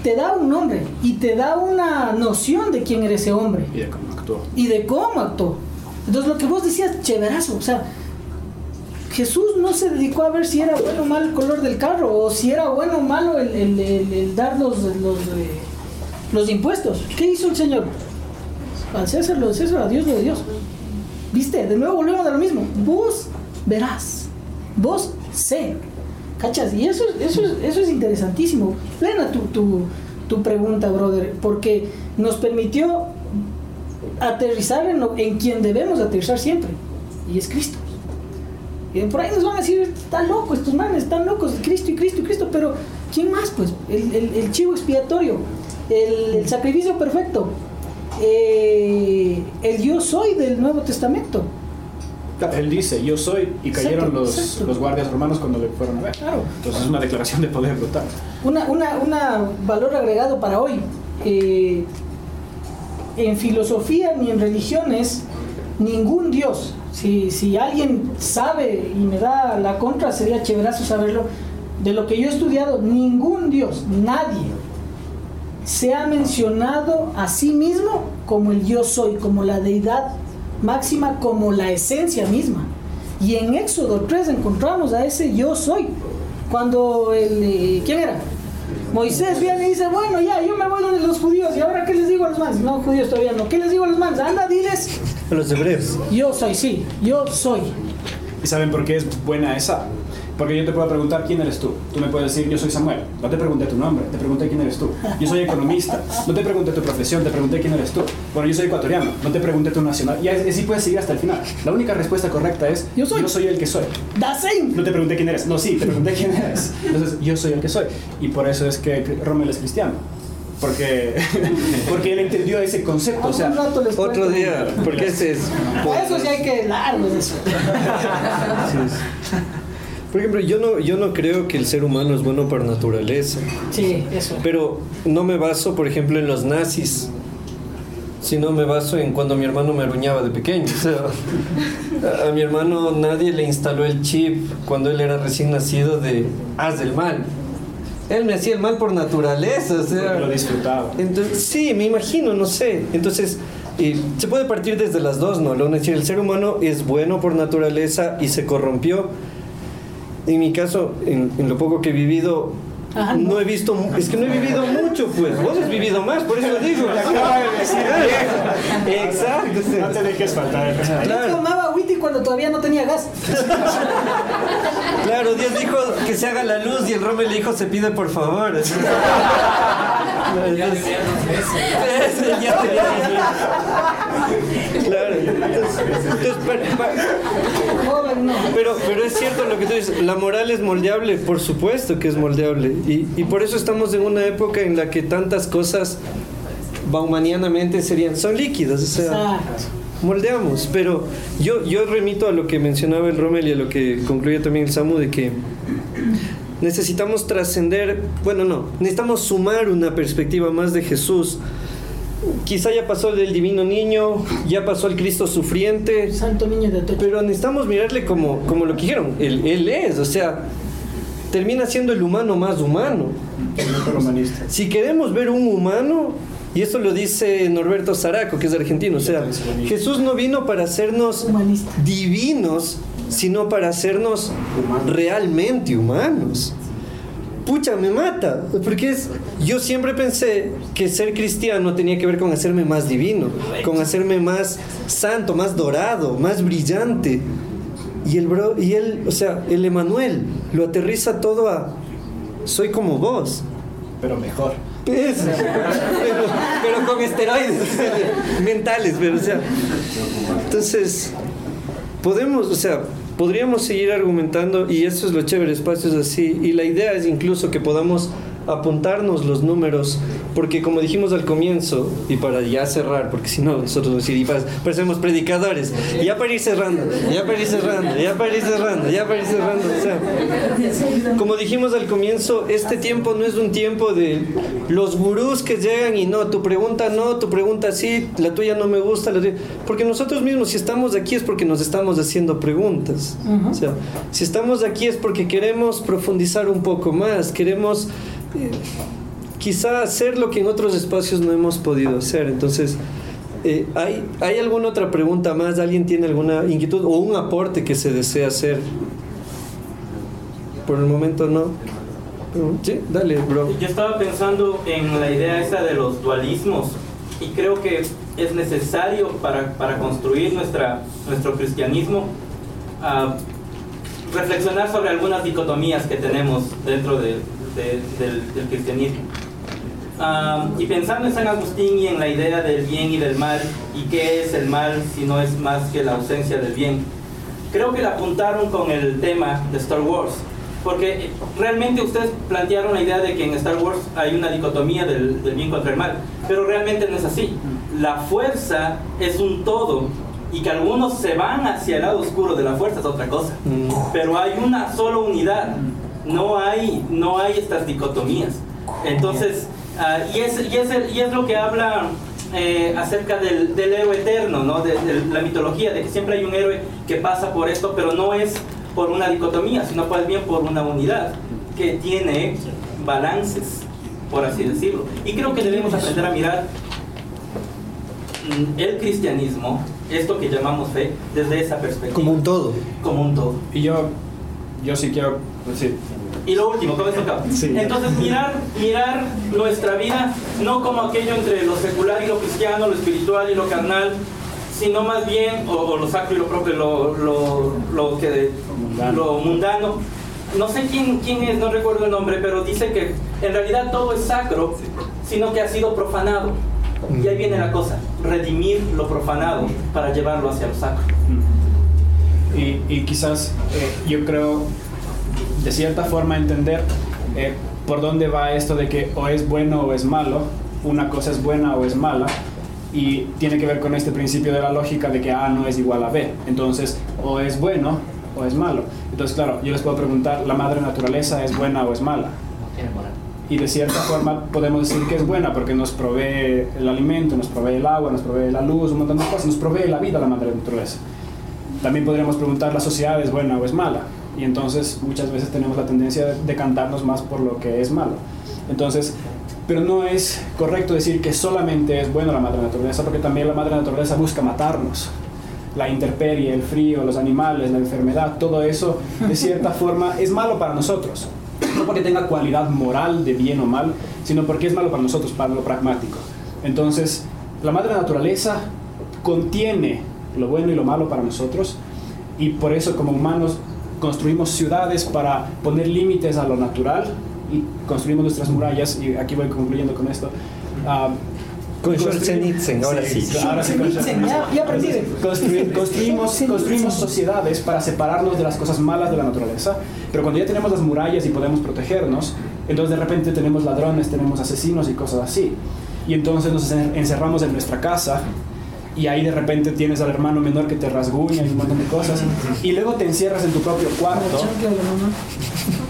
[SPEAKER 2] te da un nombre y te da una noción de quién era ese hombre
[SPEAKER 3] Y de cómo actuó.
[SPEAKER 2] y de cómo actuó. Entonces lo que vos decías, chéverazo, o sea, Jesús no se dedicó a ver si era bueno o malo el color del carro, o si era bueno o malo el, dar los, los, eh, los impuestos. ¿Qué hizo el Señor? Al César lo de César, a Dios lo de Dios. ¿Viste? De nuevo volvemos a lo mismo. Vos verás, vos sé. ¿Cachas? Y eso, es- eso, es, eso es interesantísimo. Plena tu, tu, tu pregunta, brother, porque nos permitió aterrizar en, lo- en quien debemos aterrizar siempre, y es Cristo. Y por ahí nos van a decir, están locos estos manes, están locos, Cristo y Cristo y Cristo, pero ¿quién más? Pues el, el- el chivo expiatorio, el, el sacrificio perfecto, eh, el yo soy del Nuevo Testamento.
[SPEAKER 3] Él dice, yo soy, y cayeron
[SPEAKER 2] Exacto,
[SPEAKER 3] los,
[SPEAKER 2] exacto.
[SPEAKER 3] los guardias romanos cuando le fueron a ver.
[SPEAKER 2] Claro.
[SPEAKER 3] Entonces es una declaración de poder brutal.
[SPEAKER 2] Una, una, una valor agregado para hoy. eh, en filosofía ni en religiones, ningún Dios. Si, si alguien sabe y me da la contra, sería chéverazo saberlo. De lo que yo he estudiado, ningún Dios, nadie, se ha mencionado a sí mismo como el yo soy, como la deidad máxima, como la esencia misma. Y en Éxodo 3 encontramos a ese yo soy. Cuando el... eh, ¿Quién era? Moisés viene y dice, bueno, ya, yo me voy donde los judíos. ¿Y ahora qué les digo a los manes? No, judíos todavía no. ¿Qué les digo a los manes? Anda, diles,
[SPEAKER 1] A los hebreos.
[SPEAKER 2] yo soy, sí, yo soy.
[SPEAKER 3] ¿Y saben por qué es buena esa? Porque yo te puedo preguntar quién eres tú. Tú me puedes decir yo soy Samuel. No te pregunté tu nombre, te pregunté quién eres tú. Yo soy economista. No te pregunté tu profesión, te pregunté quién eres tú. Bueno, yo soy ecuatoriano. No te pregunté tu nacional. Y así puedes seguir hasta el final. La única respuesta correcta es
[SPEAKER 2] Yo soy.
[SPEAKER 3] el que soy.
[SPEAKER 2] Dasein.
[SPEAKER 3] No te pregunté quién eres. No, sí, te pregunté quién eres. Entonces, yo soy el que soy. Y por eso es que Rommel es cristiano. Porque, [laughs] porque él entendió ese concepto. O sea,
[SPEAKER 2] Un rato les
[SPEAKER 1] Otro día, porque ese es...
[SPEAKER 2] A eso sí hay que largo de eso. [laughs]
[SPEAKER 1] Por ejemplo, yo no, yo no creo que el ser humano es bueno por naturaleza,
[SPEAKER 2] Sí, eso.
[SPEAKER 1] pero no me baso, por ejemplo, en los nazis, sino me baso en cuando mi hermano me aruñaba de pequeño. O sea, a, a mi hermano nadie le instaló el chip cuando él era recién nacido de haz del mal. Él me hacía el mal por naturaleza, o sea...
[SPEAKER 3] porque lo disfrutaba.
[SPEAKER 1] Entonces, sí, me imagino, no sé. Entonces, eh, se puede partir desde las dos, ¿no? Lo decir, el ser humano es bueno por naturaleza y se corrompió. En mi caso, en, en lo poco que he vivido,
[SPEAKER 2] Ajá,
[SPEAKER 1] no.
[SPEAKER 2] no.
[SPEAKER 1] he visto, mu- es que no he vivido mucho, pues. Vos has vivido más, por eso lo digo.
[SPEAKER 3] acaba de decir
[SPEAKER 1] Exacto.
[SPEAKER 3] No te dejes faltar el respeto.
[SPEAKER 2] Yo
[SPEAKER 1] Claro.
[SPEAKER 2] tomaba witty cuando todavía no tenía gas.
[SPEAKER 1] Claro, Dios dijo que se haga la luz y el Rommel le dijo se pide por favor. [laughs] Claro. Pero, pero es cierto lo que tú dices, la moral es moldeable, por supuesto que es moldeable. Y, y por eso estamos en una época en la que tantas cosas baumanianamente serían, son líquidas, o sea, moldeamos. Pero yo, yo remito a lo que mencionaba el Rommel y a lo que concluye también el Samu de que necesitamos trascender, bueno, no, necesitamos sumar una perspectiva más de Jesús. Quizá ya pasó el del divino niño, ya pasó el Cristo sufriente,
[SPEAKER 2] Santo niño de Atocha.
[SPEAKER 1] pero necesitamos mirarle como, como lo que dijeron. Él, él es, o sea, termina siendo el humano más humano. Si queremos ver un humano, y esto lo dice Norberto Zaraco, que es argentino, o sea, Jesús no vino para hacernos divinos, sino para hacernos realmente humanos. Pucha, me mata, porque es, yo siempre pensé que ser cristiano tenía que ver con hacerme más divino, con hacerme más santo, más dorado, más brillante. Y el bro, y él, o sea, el Emanuel lo aterriza todo a soy como vos.
[SPEAKER 3] Pero mejor.
[SPEAKER 1] Es- [laughs] pero, pero con esteroides [laughs] mentales, pero o sea. Entonces, podemos, o sea, podríamos seguir argumentando y eso es lo chévere, espacios así. Y la idea es incluso que podamos apuntarnos los números, porque como dijimos al comienzo, y para ya cerrar, porque si no, nosotros nos pa- parecemos predicadores, ya para ir cerrando, ya para ir cerrando, ya para ir cerrando, ya para ir cerrando, o sea, como dijimos al comienzo, este tiempo no es un tiempo de los gurús que llegan y no, tu pregunta no, tu pregunta sí, la tuya no me gusta, la tuya- porque nosotros mismos si estamos aquí es porque nos estamos haciendo preguntas. O sea, si estamos aquí es porque queremos profundizar un poco más, queremos eh, quizá hacer lo que en otros espacios no hemos podido hacer. Entonces, eh, ¿hay, ¿hay alguna otra pregunta más? ¿Alguien tiene alguna inquietud o un aporte que se desea hacer? Por el momento no. Sí, dale, bro.
[SPEAKER 7] Yo estaba pensando en la idea esa de los dualismos y creo que es necesario para, para construir nuestra, nuestro cristianismo ah, reflexionar sobre algunas dicotomías que tenemos dentro de- de- del, del cristianismo. Y pensando en San Agustín y en la idea del bien y del mal, y qué es el mal si no es más que la ausencia del bien, creo que la apuntaron con el tema de Star Wars. Porque realmente ustedes plantearon la idea de que en Star Wars hay una dicotomía del, del bien contra el mal, pero realmente no es así. La fuerza es un todo y que algunos se van hacia el lado oscuro de la fuerza es otra cosa.
[SPEAKER 1] Mm.
[SPEAKER 7] Pero hay una sola unidad, no hay, no hay estas dicotomías. Entonces, ah, y, es, y, es el- y es lo que habla eh, acerca del, del héroe eterno, ¿no? de, de la mitología, de que siempre hay un héroe que pasa por esto, pero no es por una dicotomía, sino más bien por una unidad que tiene balances. por así decirlo. Y creo que debemos aprender a mirar mm, el cristianismo, esto que llamamos fe, desde esa perspectiva.
[SPEAKER 1] Como un todo.
[SPEAKER 7] Como un todo.
[SPEAKER 3] Y yo, yo sí quiero decir,
[SPEAKER 7] Y lo último, con esto acabo.
[SPEAKER 3] Sí.
[SPEAKER 7] Entonces, mirar, mirar nuestra vida no como aquello entre lo secular y lo cristiano, lo espiritual y lo carnal, sino más bien, o, o lo sacro y lo propio, lo, lo, lo que,
[SPEAKER 3] Mundano.
[SPEAKER 7] lo mundano. No sé quién, quién es, no recuerdo el nombre, pero dice que en realidad todo es sacro, sino que ha sido profanado. Y ahí viene la cosa, redimir lo profanado para llevarlo hacia lo sacro.
[SPEAKER 3] Y, y quizás eh, yo creo, de cierta forma, entender eh, por dónde va esto de que o es bueno o es malo, una cosa es buena o es mala, y tiene que ver con este principio de la lógica de que A no es igual a B. Entonces, o es bueno o es malo. Entonces, claro, yo les puedo preguntar, ¿la madre naturaleza es buena o es mala? Y de cierta forma podemos decir que es buena porque nos provee el alimento, nos provee el agua, nos provee la luz, un montón de cosas, nos provee la vida la madre naturaleza. También podríamos preguntar, ¿la sociedad es buena o es mala? Y entonces muchas veces tenemos la tendencia de decantarnos más por lo que es malo. Entonces, pero no es correcto decir que solamente es buena la madre naturaleza porque también la madre naturaleza busca matarnos. La intemperie, el frío, los animales, la enfermedad, todo eso de cierta [laughs] forma es malo para nosotros no porque tenga cualidad moral de bien o mal, sino porque es malo para nosotros, para lo pragmático. Entonces, la madre naturaleza contiene lo bueno y lo malo para nosotros y por eso como humanos construimos ciudades para poner límites a lo natural y construimos nuestras murallas y aquí voy concluyendo con esto.
[SPEAKER 1] Con Schwarzenegger, ahora sí.
[SPEAKER 3] ahora sí, con Schwarzenegger.
[SPEAKER 2] Ya, ya aprendí.
[SPEAKER 3] Construir- [laughs] construimos, construimos sociedades para separarnos de las cosas malas de la naturaleza, pero cuando ya tenemos las murallas y podemos protegernos, entonces de repente tenemos ladrones, tenemos asesinos y cosas así. Y entonces nos en- encerramos en nuestra casa y ahí de repente tienes al hermano menor que te rasguña y un montón de cosas. Y luego te encierras en tu propio cuarto.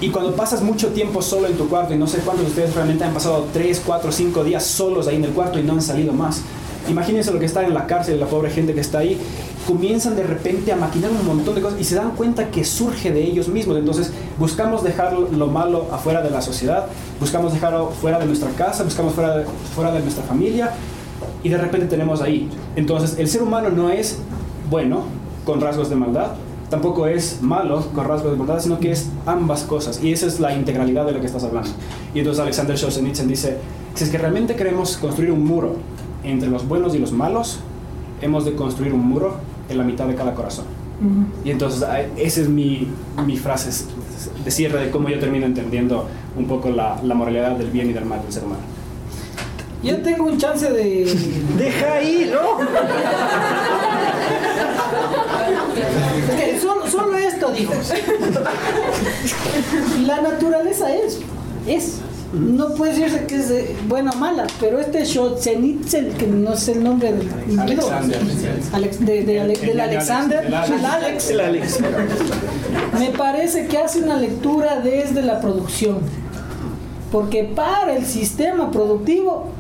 [SPEAKER 3] Y cuando pasas mucho tiempo solo en tu cuarto, y no sé cuántos de ustedes realmente han pasado 3, 4, 5 días solos ahí en el cuarto y no han salido más. Imagínense lo que está en la cárcel, la pobre gente que está ahí. Comienzan de repente a maquinar un montón de cosas y se dan cuenta que surge de ellos mismos. Entonces buscamos dejar lo malo afuera de la sociedad, buscamos dejarlo fuera de nuestra casa, buscamos fuera de, fuera de nuestra familia y de repente tenemos ahí. Entonces el ser humano no es bueno con rasgos de maldad, tampoco es malo con rasgos de maldad, sino que es ambas cosas. Y esa es la integralidad de lo que estás hablando. Y entonces Alexander Solzhenitsyn dice, si es que realmente queremos construir un muro entre los buenos y los malos, hemos de construir un muro en la mitad de cada corazón. Y entonces esa es mi, mi frase de cierre de cómo yo termino entendiendo un poco la, la moralidad del bien y del mal del ser humano.
[SPEAKER 2] Yo tengo un chance de.
[SPEAKER 1] Deja ahí, ¿no?
[SPEAKER 2] que solo, solo esto dijo. La naturaleza es. Es. No puede decirse que es eh, buena o mala, pero este Schotzenitzel, que no sé el nombre del individuo,
[SPEAKER 3] Alexander.
[SPEAKER 2] Alex- de, de Ale-
[SPEAKER 3] El- el
[SPEAKER 2] del Alexander,
[SPEAKER 3] Alex, el
[SPEAKER 2] el Alex,
[SPEAKER 1] El Alex.
[SPEAKER 2] me parece que hace una lectura desde la producción. Porque para el sistema productivo,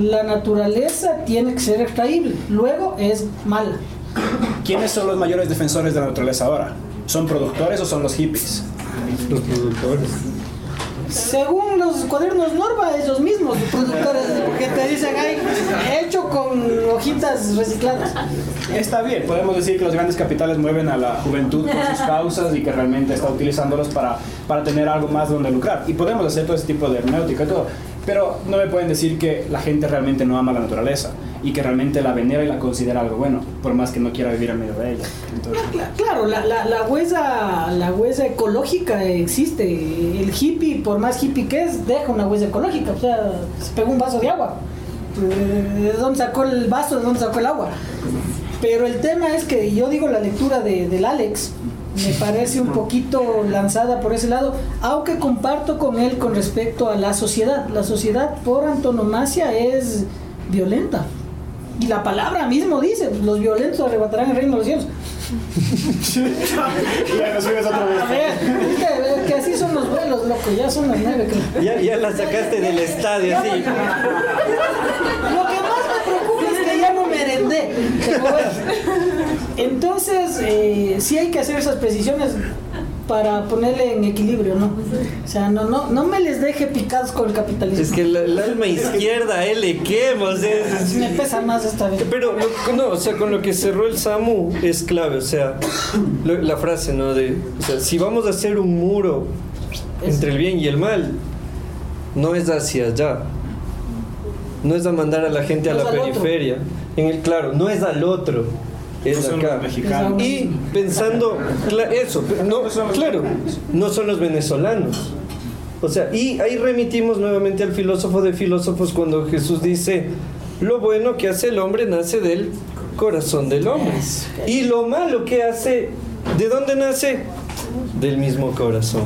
[SPEAKER 2] la naturaleza tiene que ser extraíble. Luego es mala.
[SPEAKER 3] ¿Quiénes son los mayores defensores de la naturaleza ahora? ¿Son productores o son los hippies?
[SPEAKER 1] Los productores.
[SPEAKER 2] Según los cuadernos Norma, ellos mismos, los productores, porque te dicen, ay, hecho con hojitas recicladas.
[SPEAKER 3] Está bien, podemos decir que los grandes capitales mueven a la juventud por sus causas y que realmente está utilizándolos para, para tener algo más donde lucrar. Y podemos hacer todo ese tipo de hermenéutica y todo. Pero no me pueden decir que la gente realmente no ama la naturaleza y que realmente la venera y la considera algo bueno, por más que no quiera vivir en medio de ella. Entonces,
[SPEAKER 2] Cla- Claro, la, la, huella, la huella ecológica existe. El hippie, por más hippie que es, deja una huella ecológica. O sea, se pegó un vaso de agua. Eh, ¿De dónde sacó el vaso? ¿De dónde sacó el agua? Pero el tema es que yo digo la lectura de, del Alex me parece un poquito lanzada por ese lado, aunque comparto con él con respecto a la sociedad. La sociedad por antonomasia es violenta. Y la palabra mismo dice, los violentos arrebatarán el reino de los cielos. [laughs]
[SPEAKER 3] ya nos subes otra vez.
[SPEAKER 2] A ver, que, que así son los vuelos, loco, ya son las nueve, creo.
[SPEAKER 1] Ya, ya la sacaste del estadio, sí.
[SPEAKER 2] Lo que más me preocupa es que ya Entonces, eh, sí hay que hacer esas precisiones. para ponerle en equilibrio, ¿no? O sea, no, no, no me les deje picados con el capitalismo.
[SPEAKER 1] Es que el, el alma izquierda, él le quema, o sea, es-
[SPEAKER 2] me pesa más esta vez.
[SPEAKER 1] Pero, lo- no, o sea, con lo que cerró el Samu es clave, o sea, lo- la frase, ¿no? De, o sea, si vamos a hacer un muro entre el bien y el mal, no es hacia allá. No es a mandar a la gente a
[SPEAKER 2] No
[SPEAKER 1] la
[SPEAKER 2] otro.
[SPEAKER 1] periferia. En el claro, no es al otro,
[SPEAKER 3] No
[SPEAKER 1] es
[SPEAKER 3] son
[SPEAKER 1] acá. Y pensando, eso, no, claro, no son los venezolanos. O sea, y ahí remitimos nuevamente al filósofo de filósofos cuando Jesús dice, lo bueno que hace el hombre nace del corazón del hombre. Y lo malo que hace, ¿de dónde nace? Del mismo corazón.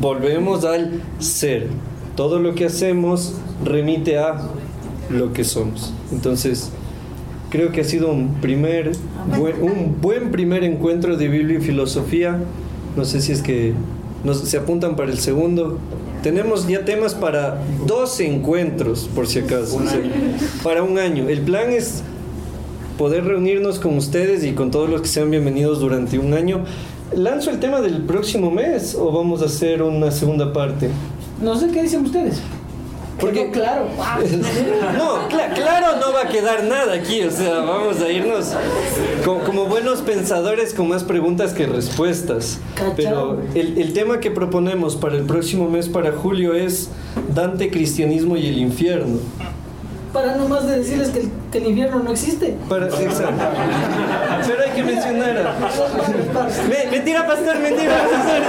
[SPEAKER 1] Volvemos al ser. Todo lo que hacemos remite a lo que somos. Entonces, creo que ha sido un primer buen, un buen primer encuentro de Biblia y filosofía. No sé si es que nos, se apuntan para el segundo. Tenemos ya temas para dos encuentros, por si acaso. o sea, para un año. El plan es poder reunirnos con ustedes y con todos los que sean bienvenidos durante un año. ¿Lanzo el tema del próximo mes o vamos a hacer una segunda parte?
[SPEAKER 2] No sé qué dicen ustedes.
[SPEAKER 1] Porque-
[SPEAKER 2] Quedó claro. [laughs]
[SPEAKER 1] No, cla- claro, no va a quedar nada aquí, o sea, vamos a irnos co- como, buenos pensadores con más preguntas que respuestas. Pero el, el tema que proponemos para el próximo mes, para julio, es Dante, Cristianismo y el Infierno.
[SPEAKER 2] Para nomás de decirles que el, que el infierno no existe.
[SPEAKER 1] Para, exacto. Pero hay que mencionar. Me- mentira, pastor, mentira, pastor.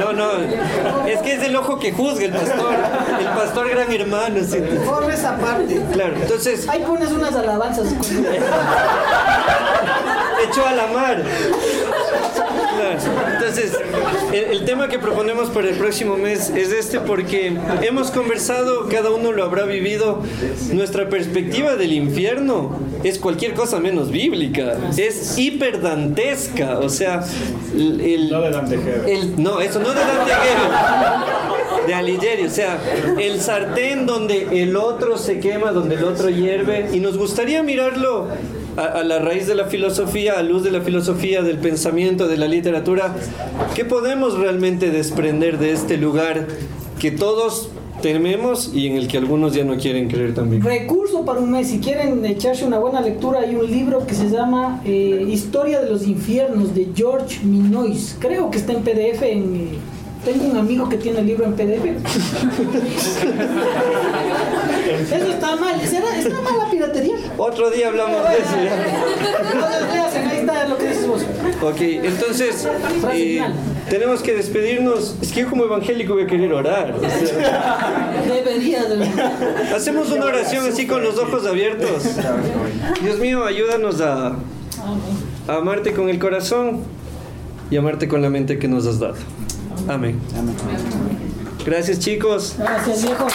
[SPEAKER 1] No, no, es que es el ojo que juzga el pastor, el pastor gran hermano. sí.
[SPEAKER 2] Por esa parte.
[SPEAKER 1] Claro, entonces...
[SPEAKER 2] Ahí pones unas alabanzas. [laughs]
[SPEAKER 1] echó a la mar. Entonces, el, el tema que proponemos para el próximo mes es este porque hemos conversado, cada uno lo habrá vivido, nuestra perspectiva del infierno es cualquier cosa menos bíblica, es hiperdantesca, o sea, el... el-
[SPEAKER 3] No de Dante
[SPEAKER 1] el- no, eso no de Dante Gebel, de Alighieri, o sea, el sartén donde el otro se quema, donde el otro hierve, y nos gustaría mirarlo a, la raíz de la filosofía, a luz de la filosofía, del pensamiento, de la literatura, ¿qué podemos realmente desprender de este lugar que todos tememos y en el que algunos ya no quieren creer también?
[SPEAKER 2] Recurso para un mes, si quieren echarse una buena lectura, hay un libro que se llama eh, Historia de los Infiernos de George Minois. Creo que está en PDF. En, tengo un amigo que tiene el libro en PDF. Eso está mal. ¿Será, ¿Está mal la piratería?
[SPEAKER 1] Otro día hablamos de eso.
[SPEAKER 2] Entonces, ahí está lo que dices vos.
[SPEAKER 1] Ok, entonces eh, tenemos que despedirnos. Es que yo como evangélico voy a querer orar. o sea,
[SPEAKER 2] Debería de
[SPEAKER 1] hacemos una oración así con los ojos abiertos. Dios mío, ayúdanos a, a amarte con el corazón y amarte con la mente que nos has dado. Amén. Gracias chicos.
[SPEAKER 2] Gracias, viejo.